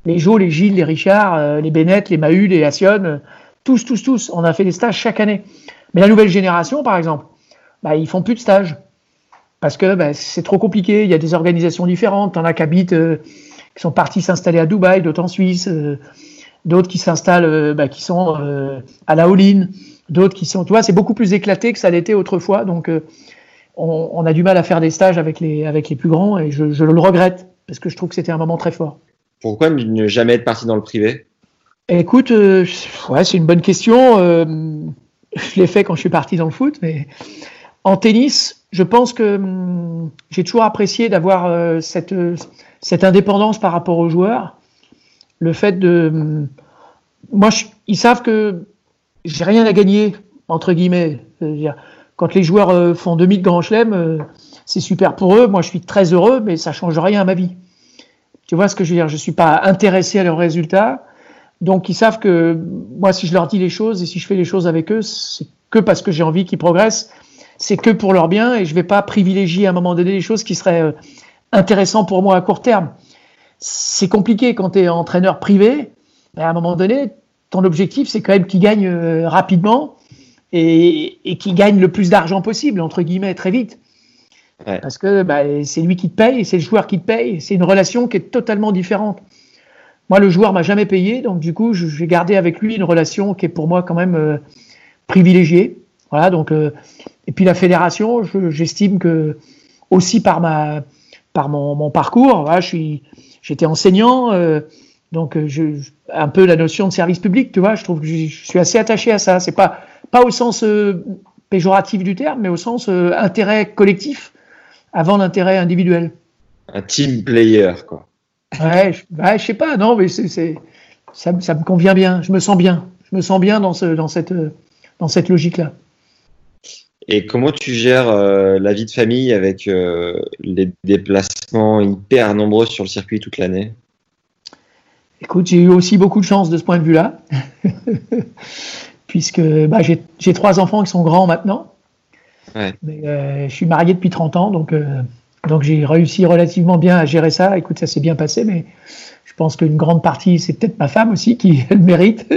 Les Jo, les Gilles, les Richard, euh, les Bennett, les Mahut, les Assion, tous, tous, tous. On a fait des stages chaque année. Mais la nouvelle génération, par exemple, bah, ils font plus de stages parce que ben, c'est trop compliqué. Il y a des organisations différentes. T'en as qui habitent, euh, qui sont partis s'installer à Dubaï, d'autres en Suisse, euh, d'autres qui s'installent, euh, ben, qui sont à la Holine, d'autres qui sont, tu vois, c'est beaucoup plus éclaté que ça l'était autrefois. Donc, on, on, a du mal à faire des stages avec les avec les plus grands et je, je le regrette parce que je trouve que c'était un moment très fort. Pourquoi ne jamais être parti dans le privé? Écoute, ouais, c'est une bonne question. Je l'ai fait quand je suis parti dans le foot, mais en tennis, je pense que hum, j'ai toujours apprécié d'avoir euh, cette, cette indépendance par rapport aux joueurs. Le fait de. Hum, moi, ils savent que j'ai rien à gagner, entre guillemets. Quand les joueurs euh, font demi de grand chelem, euh, c'est super pour eux. Moi, je suis très heureux, mais ça change rien à ma vie. Tu vois ce que je veux dire? Je suis pas intéressé à leurs résultats. Donc, ils savent que moi, si je leur dis les choses et si je fais les choses avec eux, c'est que parce que j'ai envie qu'ils progressent c'est que pour leur bien et je vais pas privilégier à un moment donné les choses qui seraient euh, intéressantes pour moi à court terme. C'est compliqué quand tu es entraîneur privé. Mais à un moment donné, ton objectif, c'est quand même qu'il gagne euh, rapidement et, et qu'il gagne le plus d'argent possible, entre guillemets, très vite. Parce que bah, c'est lui qui te paye, c'est le joueur qui te paye. C'est une relation qui est totalement différente. Moi, le joueur m'a jamais payé, donc du coup, j'ai gardé avec lui une relation qui est pour moi quand même euh, privilégiée. Voilà, donc euh, et puis la fédération, j'estime que aussi par ma par mon, parcours, voilà, je j'étais enseignant, euh, donc je, un peu la notion de service public, tu vois, je trouve que je, suis assez attaché à ça. C'est pas pas au sens péjoratif du terme, mais au sens intérêt collectif avant l'intérêt individuel. Un team player, quoi. Ouais, je, je sais pas, non, mais c'est ça, ça me convient bien. Je me sens bien. Je me sens bien dans ce dans cette dans cette logique là. Et comment tu gères euh, la vie de famille avec euh, les déplacements hyper nombreux sur le circuit toute l'année? Écoute, j'ai eu aussi beaucoup de chance de ce point de vue-là, [laughs] puisque bah, j'ai trois enfants qui sont grands maintenant. Mais euh, je suis marié depuis 30 ans, donc Donc j'ai réussi relativement bien à gérer ça. Écoute, ça s'est bien passé, mais je pense qu'une grande partie, c'est peut-être ma femme aussi qui a [laughs] le mérite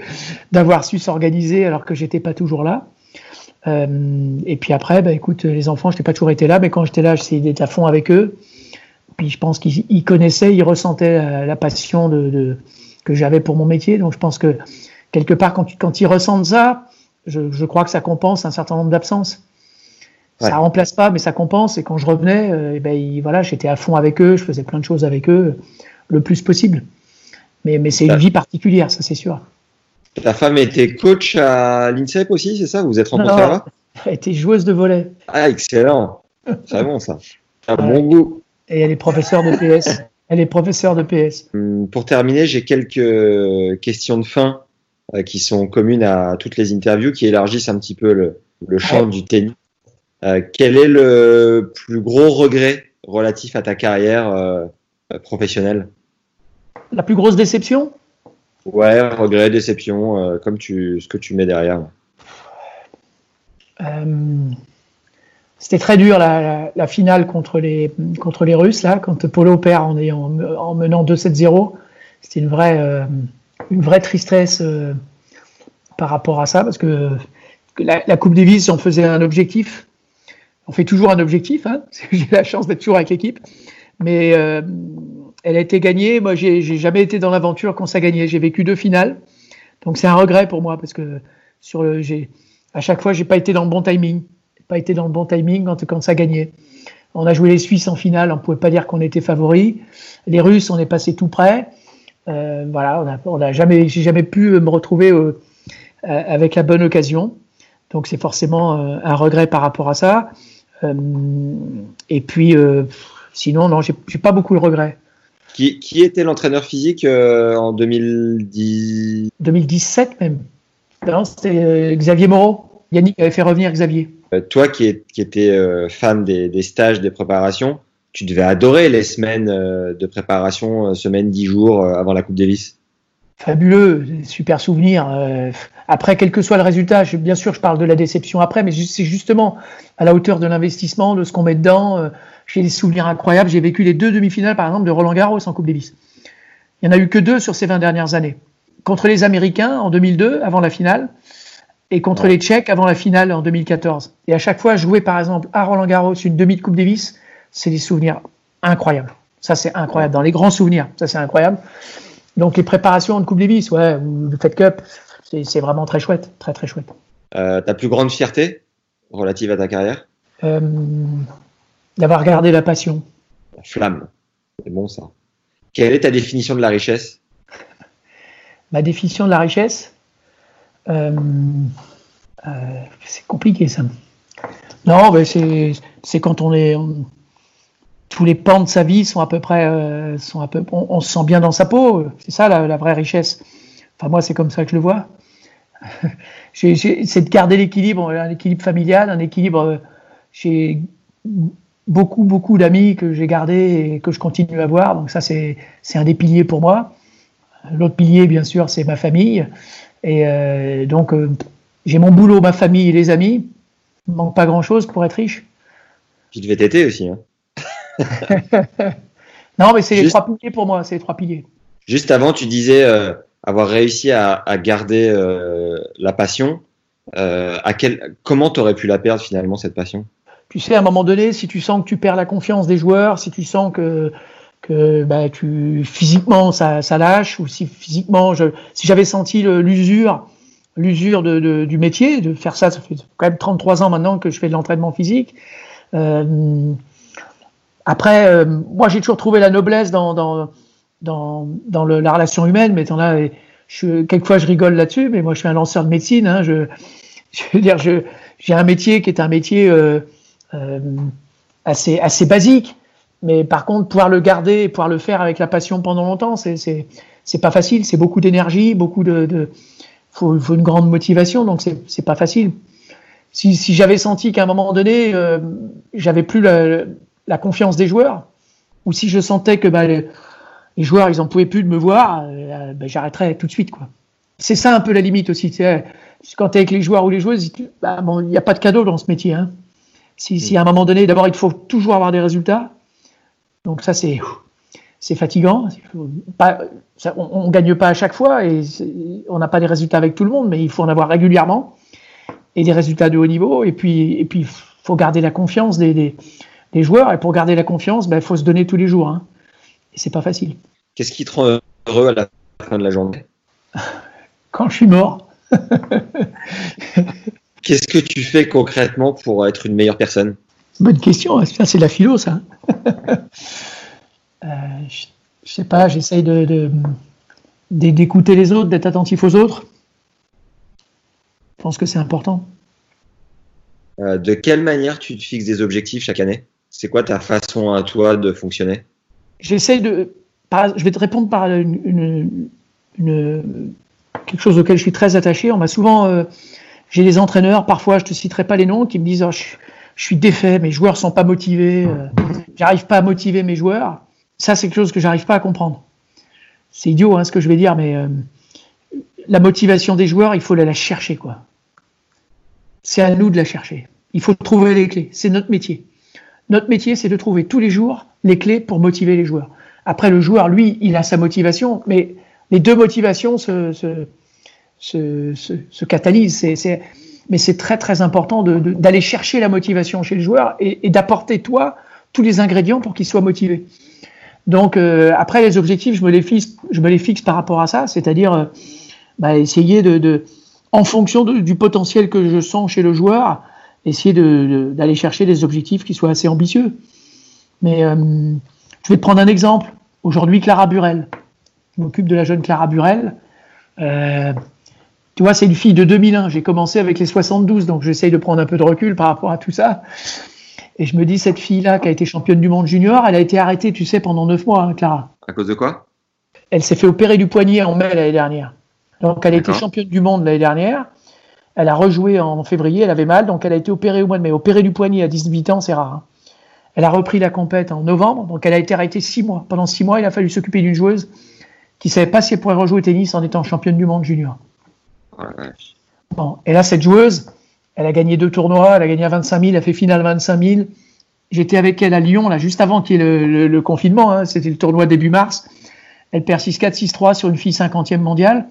[laughs] d'avoir su s'organiser alors que j'étais pas toujours là. Euh, et puis après, bah, écoute, les enfants, je n'ai pas toujours été là, mais quand j'étais là, j'essayais d'être à fond avec eux. Puis je pense qu'ils connaissaient, ils ressentaient la, passion que j'avais pour mon métier. Donc je pense que quelque part, quand, ils ressentent ça, je, crois que ça compense un certain nombre d'absences. Ça Ça remplace pas, mais ça compense. Et quand je revenais, euh, ben, voilà, j'étais à fond avec eux, je faisais plein de choses avec eux, le plus possible. Mais, mais c'est une vie particulière, ça c'est sûr. Ta femme était coach à l'INSEP aussi, c'est ça? Vous vous êtes rencontrés là Elle était joueuse de volet. Ah, excellent. C'est bon ça. Un bon goût. Et elle est professeure de PS. Elle est professeure de PS. Hum, pour terminer, j'ai quelques questions de fin euh, qui sont communes à toutes les interviews, qui élargissent un petit peu le, le champ du tennis. Euh, quel est le plus gros regret relatif à ta carrière euh, professionnelle? La plus grosse déception? Ouais, regret, déception, comme tu, ce que tu mets derrière. C'était très dur la, la, finale contre les, contre les Russes, là, quand Polo perd en, en, en menant 2-7-0. C'était une vraie, euh, une vraie tristesse euh, par rapport à ça, parce que la, la Coupe Davis, on faisait un objectif. On fait toujours un objectif, hein, [laughs] j'ai la chance d'être toujours avec l'équipe. Mais euh, elle a été gagnée. Moi, j'ai jamais été dans l'aventure quand ça gagnait. J'ai vécu deux finales. Donc c'est un regret pour moi, parce que sur le, à chaque fois, j'ai pas été dans le bon timing pas été dans le bon timing quand, quand ça gagnait. On a joué les Suisses en finale, on pouvait pas dire qu'on était favori. Les Russes, on est passé tout près. Euh, voilà, on a, jamais, j'ai jamais pu me retrouver euh, euh, avec la bonne occasion. Donc c'est forcément un regret par rapport à ça. Et puis sinon, non, j'ai pas beaucoup de regrets. Qui, qui était l'entraîneur physique en 2010 2017 même. c'était Xavier Moreau. Yannick avait fait revenir Xavier. Euh, toi qui, étais euh, fan des, stages, des préparations, tu devais adorer les semaines euh, de préparation, semaine, dix jours avant la Coupe Davis. Fabuleux, super souvenir. après, quel que soit le résultat, bien sûr, je parle de la déception après, mais c'est justement à la hauteur de l'investissement, de ce qu'on met dedans. J'ai des souvenirs incroyables. J'ai vécu les deux demi-finales, par exemple, de Roland Garros en Coupe Davis. Il n'y en a eu que deux sur ces 20 dernières années. Contre les Américains en 2002, avant la finale, et contre les Tchèques avant la finale en 2014. Et à chaque fois, jouer par exemple à Roland Garros une demi de Coupe Davis, c'est des souvenirs incroyables. Ça, c'est incroyable. Dans les grands souvenirs, ça, c'est incroyable. Donc, les préparations de Coupe Davis, ouais, ou le Fed Cup, c'est vraiment très chouette. Très, très chouette. Euh, ta plus grande fierté relative à ta carrière? Euh, D'avoir gardé la passion. La flamme. C'est bon, ça. Quelle est ta définition de la richesse? [laughs] Ma définition de la richesse? Euh, c'est compliqué ça. Non, mais c'est quand on est. tous les pans de sa vie sont à peu près. Euh, sont à peu, on, se sent bien dans sa peau. C'est ça la, vraie richesse. Enfin, moi, c'est comme ça que je le vois. [laughs] c'est de garder l'équilibre, un équilibre familial, un équilibre. J'ai beaucoup, beaucoup d'amis que j'ai gardés et que je continue à voir. Donc, ça, c'est un des piliers pour moi. L'autre pilier, bien sûr, c'est ma famille. Et euh, donc, euh, j'ai mon boulot, ma famille et les amis. Il manque pas grand-chose pour être riche. Tu devais t'aider aussi. Hein. [laughs] non, mais c'est les trois piliers pour moi, c'est les trois piliers. Juste avant, tu disais euh, avoir réussi à, garder la passion. à quel, comment tu aurais pu la perdre finalement, cette passion? Tu sais, à un moment donné, si tu sens que tu perds la confiance des joueurs, si tu sens que que bah, tu physiquement ça, ça lâche ou si physiquement je, si j'avais senti l'usure l'usure de, du métier de faire ça ça fait quand même 33 ans maintenant que je fais de l'entraînement physique euh, après euh, moi j'ai toujours trouvé la noblesse dans dans dans, dans le, la relation humaine mais là je, quelquefois je rigole là-dessus mais moi je suis un lanceur de médecine hein, je, [laughs] je veux dire j'ai un métier qui est un métier euh, euh assez assez basique mais par contre, pouvoir le garder pouvoir le faire avec la passion pendant longtemps, c'est pas facile. C'est beaucoup d'énergie, beaucoup de, de faut, faut, une grande motivation, donc c'est pas facile. Si, si j'avais senti qu'à un moment donné, euh, j'avais plus la, la, confiance des joueurs, ou si je sentais que bah, les, joueurs ils en pouvaient plus de me voir, euh, bah, j'arrêterais tout de suite quoi. C'est ça un peu la limite aussi. Quand tu es avec les joueurs ou les joueuses, bah, il n'y a pas de cadeau dans ce métier. Hein. Si, si à un moment donné, d'abord, il faut toujours avoir des résultats. Donc ça, c'est c'est fatigant. On ne gagne pas à chaque fois et on n'a pas des résultats avec tout le monde, mais il faut en avoir régulièrement et des résultats de haut niveau. Et puis, et puis, faut garder la confiance des, des joueurs. Et pour garder la confiance, il ben, faut se donner tous les jours. Hein. Et c'est pas facile. Qu'est-ce qui te rend heureux à la fin de la journée? [laughs] Quand je suis mort. [laughs] Qu'est-ce que tu fais concrètement pour être une meilleure personne? Bonne question. C'est de la philo, ça. [laughs] euh, je, je, sais pas. J'essaye de, d'écouter les autres, d'être attentif aux autres. Je pense que c'est important. Euh, de quelle manière tu te fixes des objectifs chaque année? C'est quoi ta façon à toi de fonctionner? J'essaye de. Je vais te répondre par une, quelque chose auquel je suis très attaché. On m'a souvent. Euh, j'ai des entraîneurs, parfois, je te citerai pas les noms, qui me disent oh, je, suis défait, mes joueurs sont pas motivés, euh, j'arrive pas à motiver mes joueurs. Ça, c'est quelque chose que j'arrive pas à comprendre. C'est idiot hein, ce que je vais dire, mais euh, la motivation des joueurs, il faut aller la chercher, quoi. C'est à nous de la chercher. Il faut trouver les clés. C'est notre métier. Notre métier, c'est de trouver tous les jours les clés pour motiver les joueurs. Après, le joueur, lui, il a sa motivation, mais les deux motivations se, se, se, se, se catalysent. Mais c'est très très important d'aller chercher la motivation chez le joueur et, d'apporter toi tous les ingrédients pour qu'il soit motivé. Donc euh, après les objectifs, je me les fixe, je me les fixe par rapport à ça, c'est-à-dire euh, bah, essayer de, en fonction du potentiel que je sens chez le joueur, essayer de, d'aller chercher des objectifs qui soient assez ambitieux. Mais euh, je vais te prendre un exemple. Aujourd'hui, Clara Burel. Je m'occupe de la jeune Clara Burel. Euh, tu vois, c'est une fille de 2001. J'ai commencé avec les 72, donc j'essaye de prendre un peu de recul par rapport à tout ça. Et je me dis, cette fille-là, qui a été championne du monde junior, elle a été arrêtée, tu sais, pendant 9 mois, hein, Clara. À cause de quoi? Elle s'est fait opérer du poignet en mai l'année dernière. Donc, elle a été championne du monde l'année dernière. Elle a rejoué en février, elle avait mal, donc elle a été opérée au mois de mai. Opérée du poignet à 18 ans, c'est rare. Hein. Elle a repris la compète en novembre, donc elle a été arrêtée 6 mois. Pendant 6 mois, il a fallu s'occuper d'une joueuse qui savait pas si elle pourrait rejouer au tennis en étant championne du monde junior. Bon, et là, cette joueuse, elle a gagné deux tournois, elle a gagné à 25 000, elle a fait finale 25 000. J'étais avec elle à Lyon, là, juste avant qu'il y ait le, le, le confinement, hein, c'était le tournoi début mars. Elle perd 6-4, 6-3 sur une fille 50e mondiale.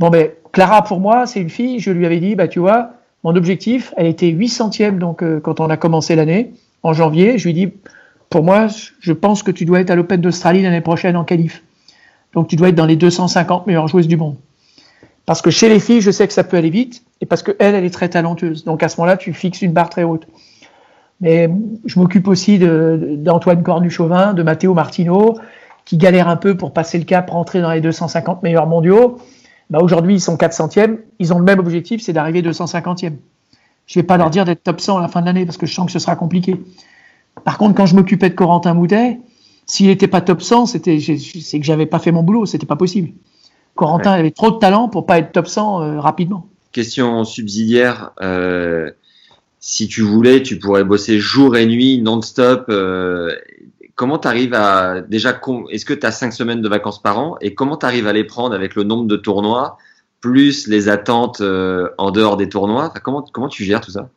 Bon, ben, Clara, pour moi, c'est une fille, je lui avais dit, bah, tu vois, mon objectif, elle était 800e donc, euh, quand on a commencé l'année, en janvier. Je lui ai dit, pour moi, je pense que tu dois être à l'Open d'Australie l'année prochaine en qualif. Donc, tu dois être dans les 250 meilleures joueuses du monde. Parce que chez les filles, je sais que ça peut aller vite, et parce que elle, elle est très talentueuse. Donc à ce moment-là, tu fixes une barre très haute. Mais je m'occupe aussi d'Antoine Cornu-Chauvin, de Matteo Martino, qui galèrent un peu pour passer le cap, rentrer dans les 250 meilleurs mondiaux. Bah aujourd'hui, ils sont 400e. Ils ont le même objectif, c'est d'arriver 250e. Je vais pas leur dire d'être top 100 à la fin de l'année parce que je sens que ce sera compliqué. Par contre, quand je m'occupais de Corentin Moutet, s'il n'était pas top 100, c'était, c'est que j'avais pas fait mon boulot, c'était pas possible. Corentin ouais. avait trop de talent pour pas être top 100 euh, rapidement. Question subsidiaire. Euh, si tu voulais, tu pourrais bosser jour et nuit, non-stop. Euh, comment tu arrives à déjà Est-ce que tu as cinq semaines de vacances par an et comment tu arrives à les prendre avec le nombre de tournois plus les attentes euh, en dehors des tournois? Comment tu gères tout ça?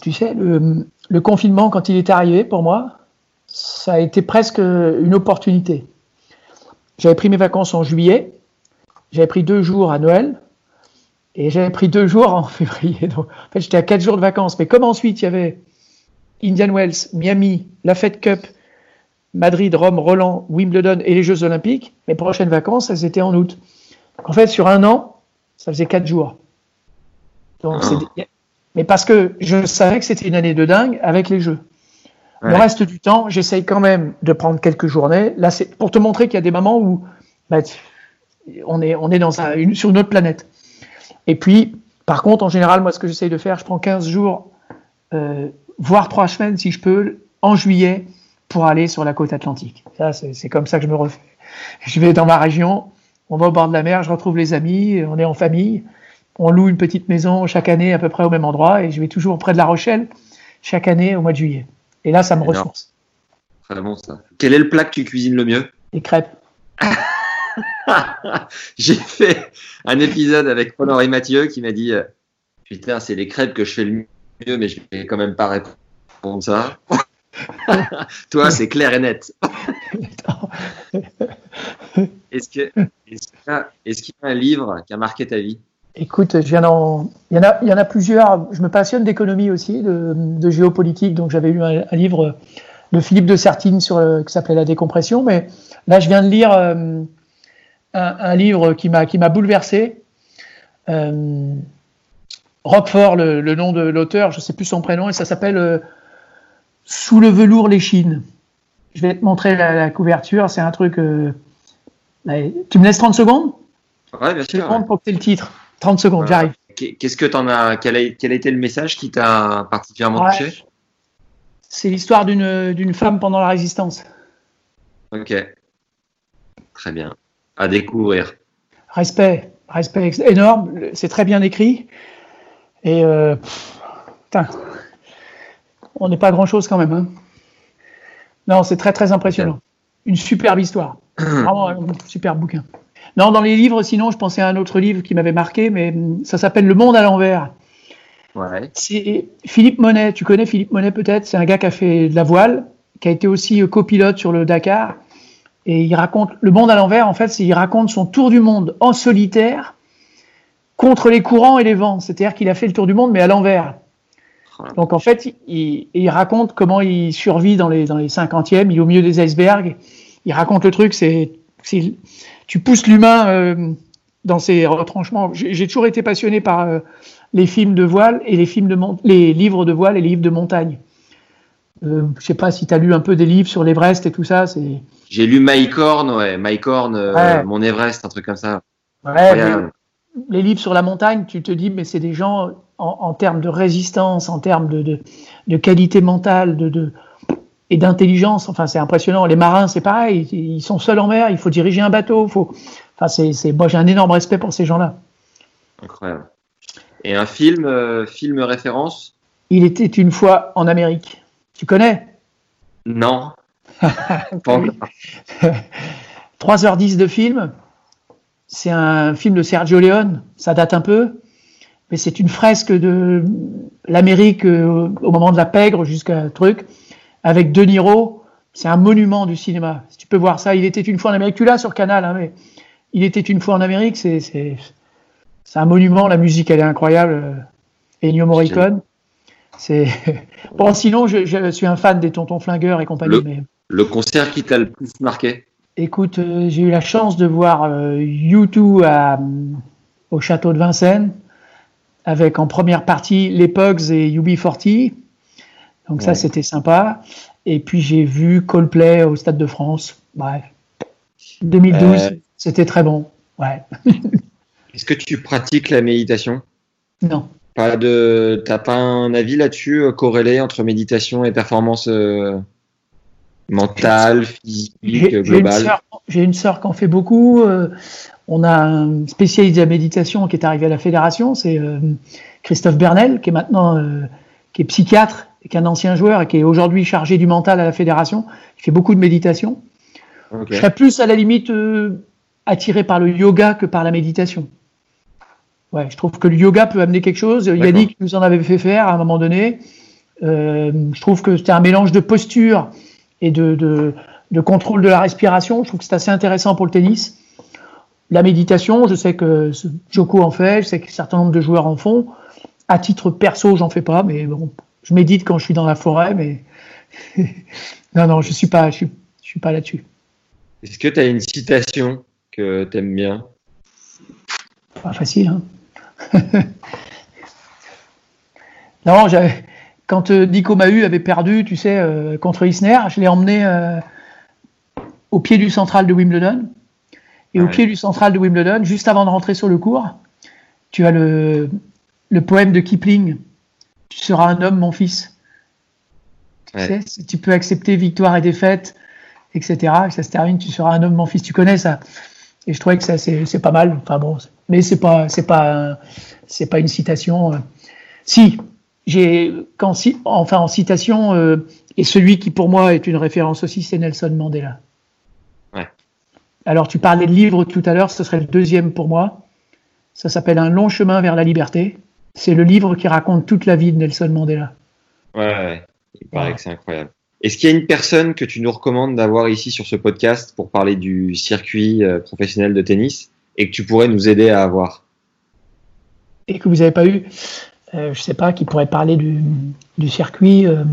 Tu sais, le, le confinement, quand il est arrivé pour moi, ça a été presque une opportunité. J'avais pris mes vacances en juillet, j'avais pris deux jours à Noël, et j'avais pris deux jours en [laughs] février. Donc, en fait, j'étais à quatre jours de vacances. Mais comme ensuite, il y avait Indian Wells, Miami, la Fed Cup, Madrid, Rome, Roland, Wimbledon et les Jeux Olympiques, mes prochaines vacances, elles étaient en août. En fait, sur un an, ça faisait quatre jours. Donc. Mais parce que je savais que c'était une année de dingue avec les Jeux. Ouais. Le reste du temps, j'essaye quand même de prendre quelques journées. Là, c'est pour te montrer qu'il y a des moments où bah, on est, on est dans un, une, sur une autre planète. Et puis, par contre, en général, moi, ce que j'essaye de faire, je prends 15 jours, euh, voire 3 semaines, si je peux, en juillet, pour aller sur la côte atlantique. Ça, c'est comme ça que je me refais. Je vais dans ma région, on va au bord de la mer, je retrouve les amis, on est en famille, on loue une petite maison chaque année à peu près au même endroit, et je vais toujours près de La Rochelle, chaque année au mois de juillet. Et là, ça me Énorme. ressource. Très bon, ça. Quel est le plat que tu cuisines le mieux? Les crêpes. [laughs] J'ai fait un épisode avec Paul-Henri Mathieu qui m'a dit Putain, c'est les crêpes que je fais le mieux, mais je vais quand même pas répondre ça. [laughs] Toi, c'est clair et net. [laughs] est-ce que, est-ce qu'il y, a- est-ce qu'il y a un livre qui a marqué ta vie? Écoute, je viens d'en- il y, en a, il y en a plusieurs. Je me passionne d'économie aussi, de, de géopolitique. Donc j'avais lu un, un livre de Philippe de Sertine sur, le- qui s'appelait La décompression. Mais là, je viens de lire euh, un, un livre qui m'a qui m'a bouleversé. Euh, Roquefort, le, le nom de l'auteur, je sais plus son prénom, et ça s'appelle euh, Sous le velours les Chines. Je vais te montrer la, la couverture. C'est un truc. euh, tu me laisses 30 secondes? Ouais, bien Je te sûr. demande pour que le titre. 30 secondes, j'arrive. Qu'est- Qu'est-ce que t'en as quel a, quel a été le message qui t'a particulièrement Ouais. touché? C'est l'histoire d'une femme pendant la résistance. Ok. Très bien. À découvrir. Respect, respect énorme. C'est très bien écrit. Et euh, pff, putain, on n'est pas grand chose quand même. hein. Non, c'est très très impressionnant. Une superbe histoire. [clears throat] Vraiment un super bouquin. Non, dans les livres, sinon, je pensais à un autre livre qui m'avait marqué, mais hum, ça s'appelle Le Monde à l'envers. Ouais. C'est Philippe Monet. Tu connais Philippe Monet peut-être? C'est un gars qui a fait de la voile, qui a été aussi euh, copilote sur le Dakar. Et il raconte le monde à l'envers. En fait, c'est il raconte son tour du monde en solitaire contre les courants et les vents. C'est-à-dire qu'il a fait le tour du monde mais à l'envers. Donc en fait, il, il raconte comment il survit dans les dans les cinquantièmes. Il est au milieu des icebergs. Il raconte le truc. C'est tu pousses l'humain euh, dans ses retranchements. J'ai toujours été passionné par euh, les films de voile et les films de les livres de voile et les livres de montagne. Euh, je sais pas si tu as lu un peu des livres sur l'Everest et tout ça. J'ai lu Mike Horn, ouais. Mike Horn, euh, Ouais. Mon Everest, un truc comme ça. Ouais. Les livres sur la montagne, tu te dis, mais c'est des gens en, en termes de résistance, en termes de, de, de qualité mentale, de, de et d'intelligence. Enfin, c'est impressionnant. Les marins, c'est pareil. Ils sont seuls en mer. Il faut diriger un bateau. Faut. Enfin, c'est. Moi, j'ai un énorme respect pour ces gens-là. Incroyable. Et un film, euh, film référence? Il était une fois en Amérique. Tu connais? Non. [laughs] Pas Oui. [laughs] encore. 3h10 de film. C'est un film de Sergio Leone. Ça date un peu. Mais c'est une fresque de l'Amérique euh, au moment de la pègre jusqu'à truc. Avec De Niro. C'est un monument du cinéma. Si tu peux voir ça, il était une fois en Amérique. Tu l'as sur Canal, hein, mais il était une fois en Amérique. C'est, c'est, c'est un monument. La musique, elle est incroyable. Ennio Morricone. C'est [laughs] bon. Sinon, je, je suis un fan des Tontons Flingueurs et compagnie. Le- Mais Le concert qui t'a le plus marqué? Écoute, euh, j'ai eu la chance de voir euh, U2 à, euh, au château de Vincennes, avec en première partie les Pugs et UB40. Donc ça, c'était sympa. Et puis j'ai vu Coldplay au Stade de France. Bref. 2012, Euh. c'était très bon. Ouais. [laughs] Est-ce que tu pratiques la méditation? Non. Pas de, t'as pas un avis là-dessus corrélé entre méditation et performance mentale, physique, J'ai j'ai une globale sœur- j'ai une sœur qui en fait beaucoup. euh, on a un spécialiste de la méditation qui est arrivé à la fédération, c'est euh, Christophe Bernel, qui est maintenant euh, qui est psychiatre, et qui est un ancien joueur et qui est aujourd'hui chargé du mental à la fédération. Il fait beaucoup de méditation. Je serais plus à la limite attiré par le yoga que par la méditation. Ouais, je trouve que le yoga peut amener quelque chose. Yannick nous en avait fait faire à un moment donné. Je trouve que c'était un mélange de posture et de, de, de contrôle de la respiration. Je trouve que c'est assez intéressant pour le tennis. La méditation, je sais que Joko en fait, je sais qu'un certain nombre de joueurs en font. À titre perso, j'en fais pas, mais bon, je médite quand je suis dans la forêt, mais [laughs] non, non, je suis pas, je suis, je suis pas là-dessus. Est-ce que tu as une citation que tu aimes bien? Pas facile, hein. [laughs] non, j'avais- quand euh, Nico Mahut avait perdu, tu sais, euh, contre Isner, je l'ai emmené euh, au pied du central de Wimbledon. Et au pied du central de Wimbledon, juste avant de rentrer sur le court, tu as le, le poème de Kipling. Tu seras un homme, mon fils. Tu Ouais. sais, si tu peux accepter victoire et défaite, etc. Et ça se termine, tu seras un homme, mon fils. Tu connais ça. Et je trouvais que ça, c'est pas mal. Enfin bon, mais c'est pas, c'est pas, c'est pas une citation. Si, j'ai, enfin en citation, euh, et celui qui pour moi est une référence aussi, c'est Nelson Mandela. Ouais. Alors tu parlais de livre tout à l'heure, ce serait le deuxième pour moi. Ça s'appelle Un long chemin vers la liberté. C'est le livre qui raconte toute la vie de Nelson Mandela. Ouais, ouais. il paraît que c'est incroyable. Est-ce qu'il y a une personne que tu nous recommandes d'avoir ici sur ce podcast pour parler du circuit euh, professionnel de tennis et que tu pourrais nous aider à avoir? Et que vous n'avez pas eu, euh, je sais pas, qui pourrait parler du, du circuit. euh,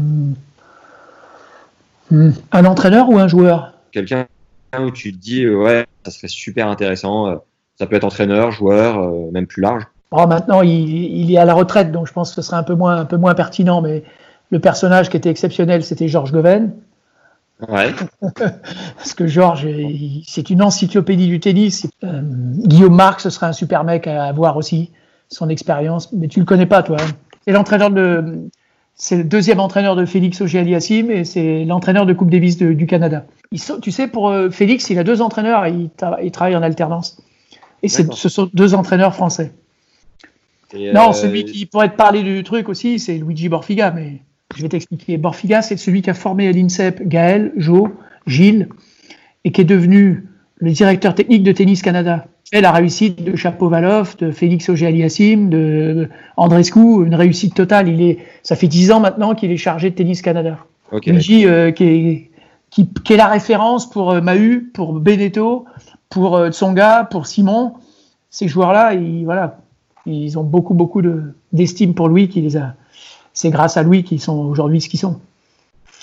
hmm, un entraîneur ou un joueur? Quelqu'un où tu te dis, euh, ouais, ça serait super intéressant. Ça peut être entraîneur, joueur, même plus large. Bon, maintenant, il, il est à la retraite, donc je pense que ce serait un peu moins, un peu moins pertinent, mais le personnage qui était exceptionnel, c'était Georges Goven. Ouais. [laughs] Parce que Georges, c'est une encyclopédie du tennis. Euh, Guillaume Marc, ce serait un super mec à avoir aussi, son expérience. Mais tu le connais pas, toi. C'est l'entraîneur de, c'est le deuxième entraîneur de Félix Auger-Aliassime et c'est l'entraîneur de Coupe Davis de- du Canada. Sont- tu sais, pour euh, Félix, il a deux entraîneurs et il, tra- il travaille en alternance. Et ce sont deux entraîneurs français. Et, Non, euh, celui qui pourrait te parler du truc aussi, c'est Luigi Borfiga, mais je vais t'expliquer. Borfiga, c'est celui qui a formé à l'INSEP Gaël, Jo, Gilles, et qui est devenu le directeur technique de Tennis Canada. Et la réussite de Chapovalov, de Félix Auger-Aliassime, de Andrescu, une réussite totale. Il est, ça fait dix ans maintenant qu'il est chargé de Tennis Canada. Ok, Luigi, euh, qui, est, qui, qui est la référence pour euh, Mahu, pour Beneteau, pour euh, Tsonga, pour Simon. Ces joueurs-là, ils, voilà, ils ont beaucoup, beaucoup de- d'estime pour lui. Qui les a. C'est grâce à lui qu'ils sont aujourd'hui ce qu'ils sont.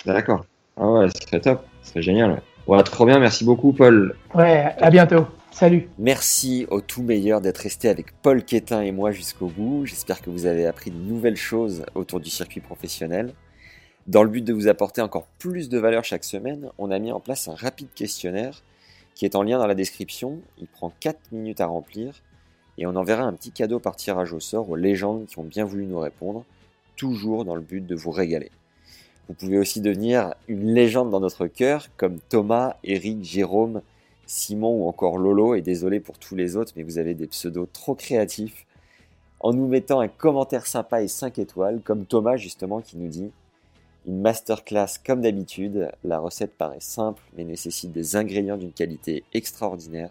D'accord. Ah ouais, ce serait top. Ce serait génial. Ouais. Voilà, trop bien. Merci beaucoup, Paul. Ouais, à bientôt. Salut. Merci au tout meilleur d'être resté avec Paul Quétin et moi jusqu'au bout. J'espère que vous avez appris de nouvelles choses autour du circuit professionnel. Dans le but de vous apporter encore plus de valeur chaque semaine, on a mis en place un rapide questionnaire qui est en lien dans la description. Il prend 4 minutes à remplir et on enverra un petit cadeau par tirage au sort aux légendes qui ont bien voulu nous répondre, toujours dans le but de vous régaler. Vous pouvez aussi devenir une légende dans notre cœur, comme Thomas, Eric, Jérôme, Simon ou encore Lolo, et désolé pour tous les autres, mais vous avez des pseudos trop créatifs, en nous mettant un commentaire sympa et 5 étoiles, comme Thomas justement qui nous dit Une masterclass comme d'habitude, la recette paraît simple mais nécessite des ingrédients d'une qualité extraordinaire.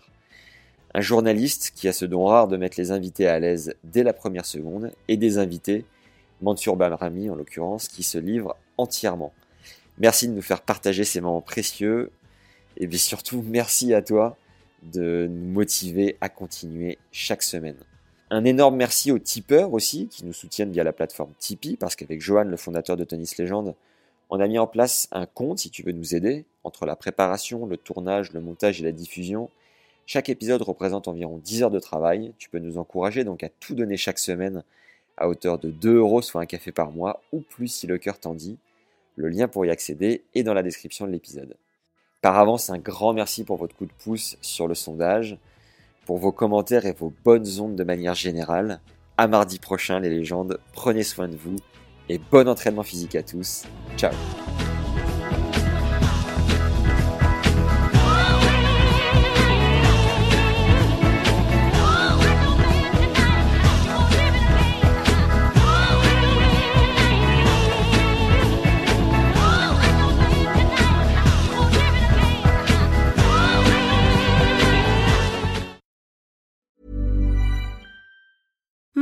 Un journaliste qui a ce don rare de mettre les invités à l'aise dès la première seconde, et des invités, Mansour Balrami en l'occurrence, qui se livrent entièrement. Merci de nous faire partager ces moments précieux et puis surtout, merci à toi de nous motiver à continuer chaque semaine. Un énorme merci aux tipeurs aussi qui nous soutiennent via la plateforme Tipeee parce qu'avec Johan, le fondateur de Tennis Légende, on a mis en place un compte si tu veux nous aider entre la préparation, le tournage, le montage et la diffusion. Chaque épisode représente environ 10 heures de travail. Tu peux nous encourager donc à tout donner chaque semaine à hauteur de 2 euros, soit un café par mois, ou plus si le cœur t'en dit. Le lien pour y accéder est dans la description de l'épisode. Par avance, un grand merci pour votre coup de pouce sur le sondage, pour vos commentaires et vos bonnes ondes de manière générale. À mardi prochain, les légendes, prenez soin de vous et bon entraînement physique à tous. Ciao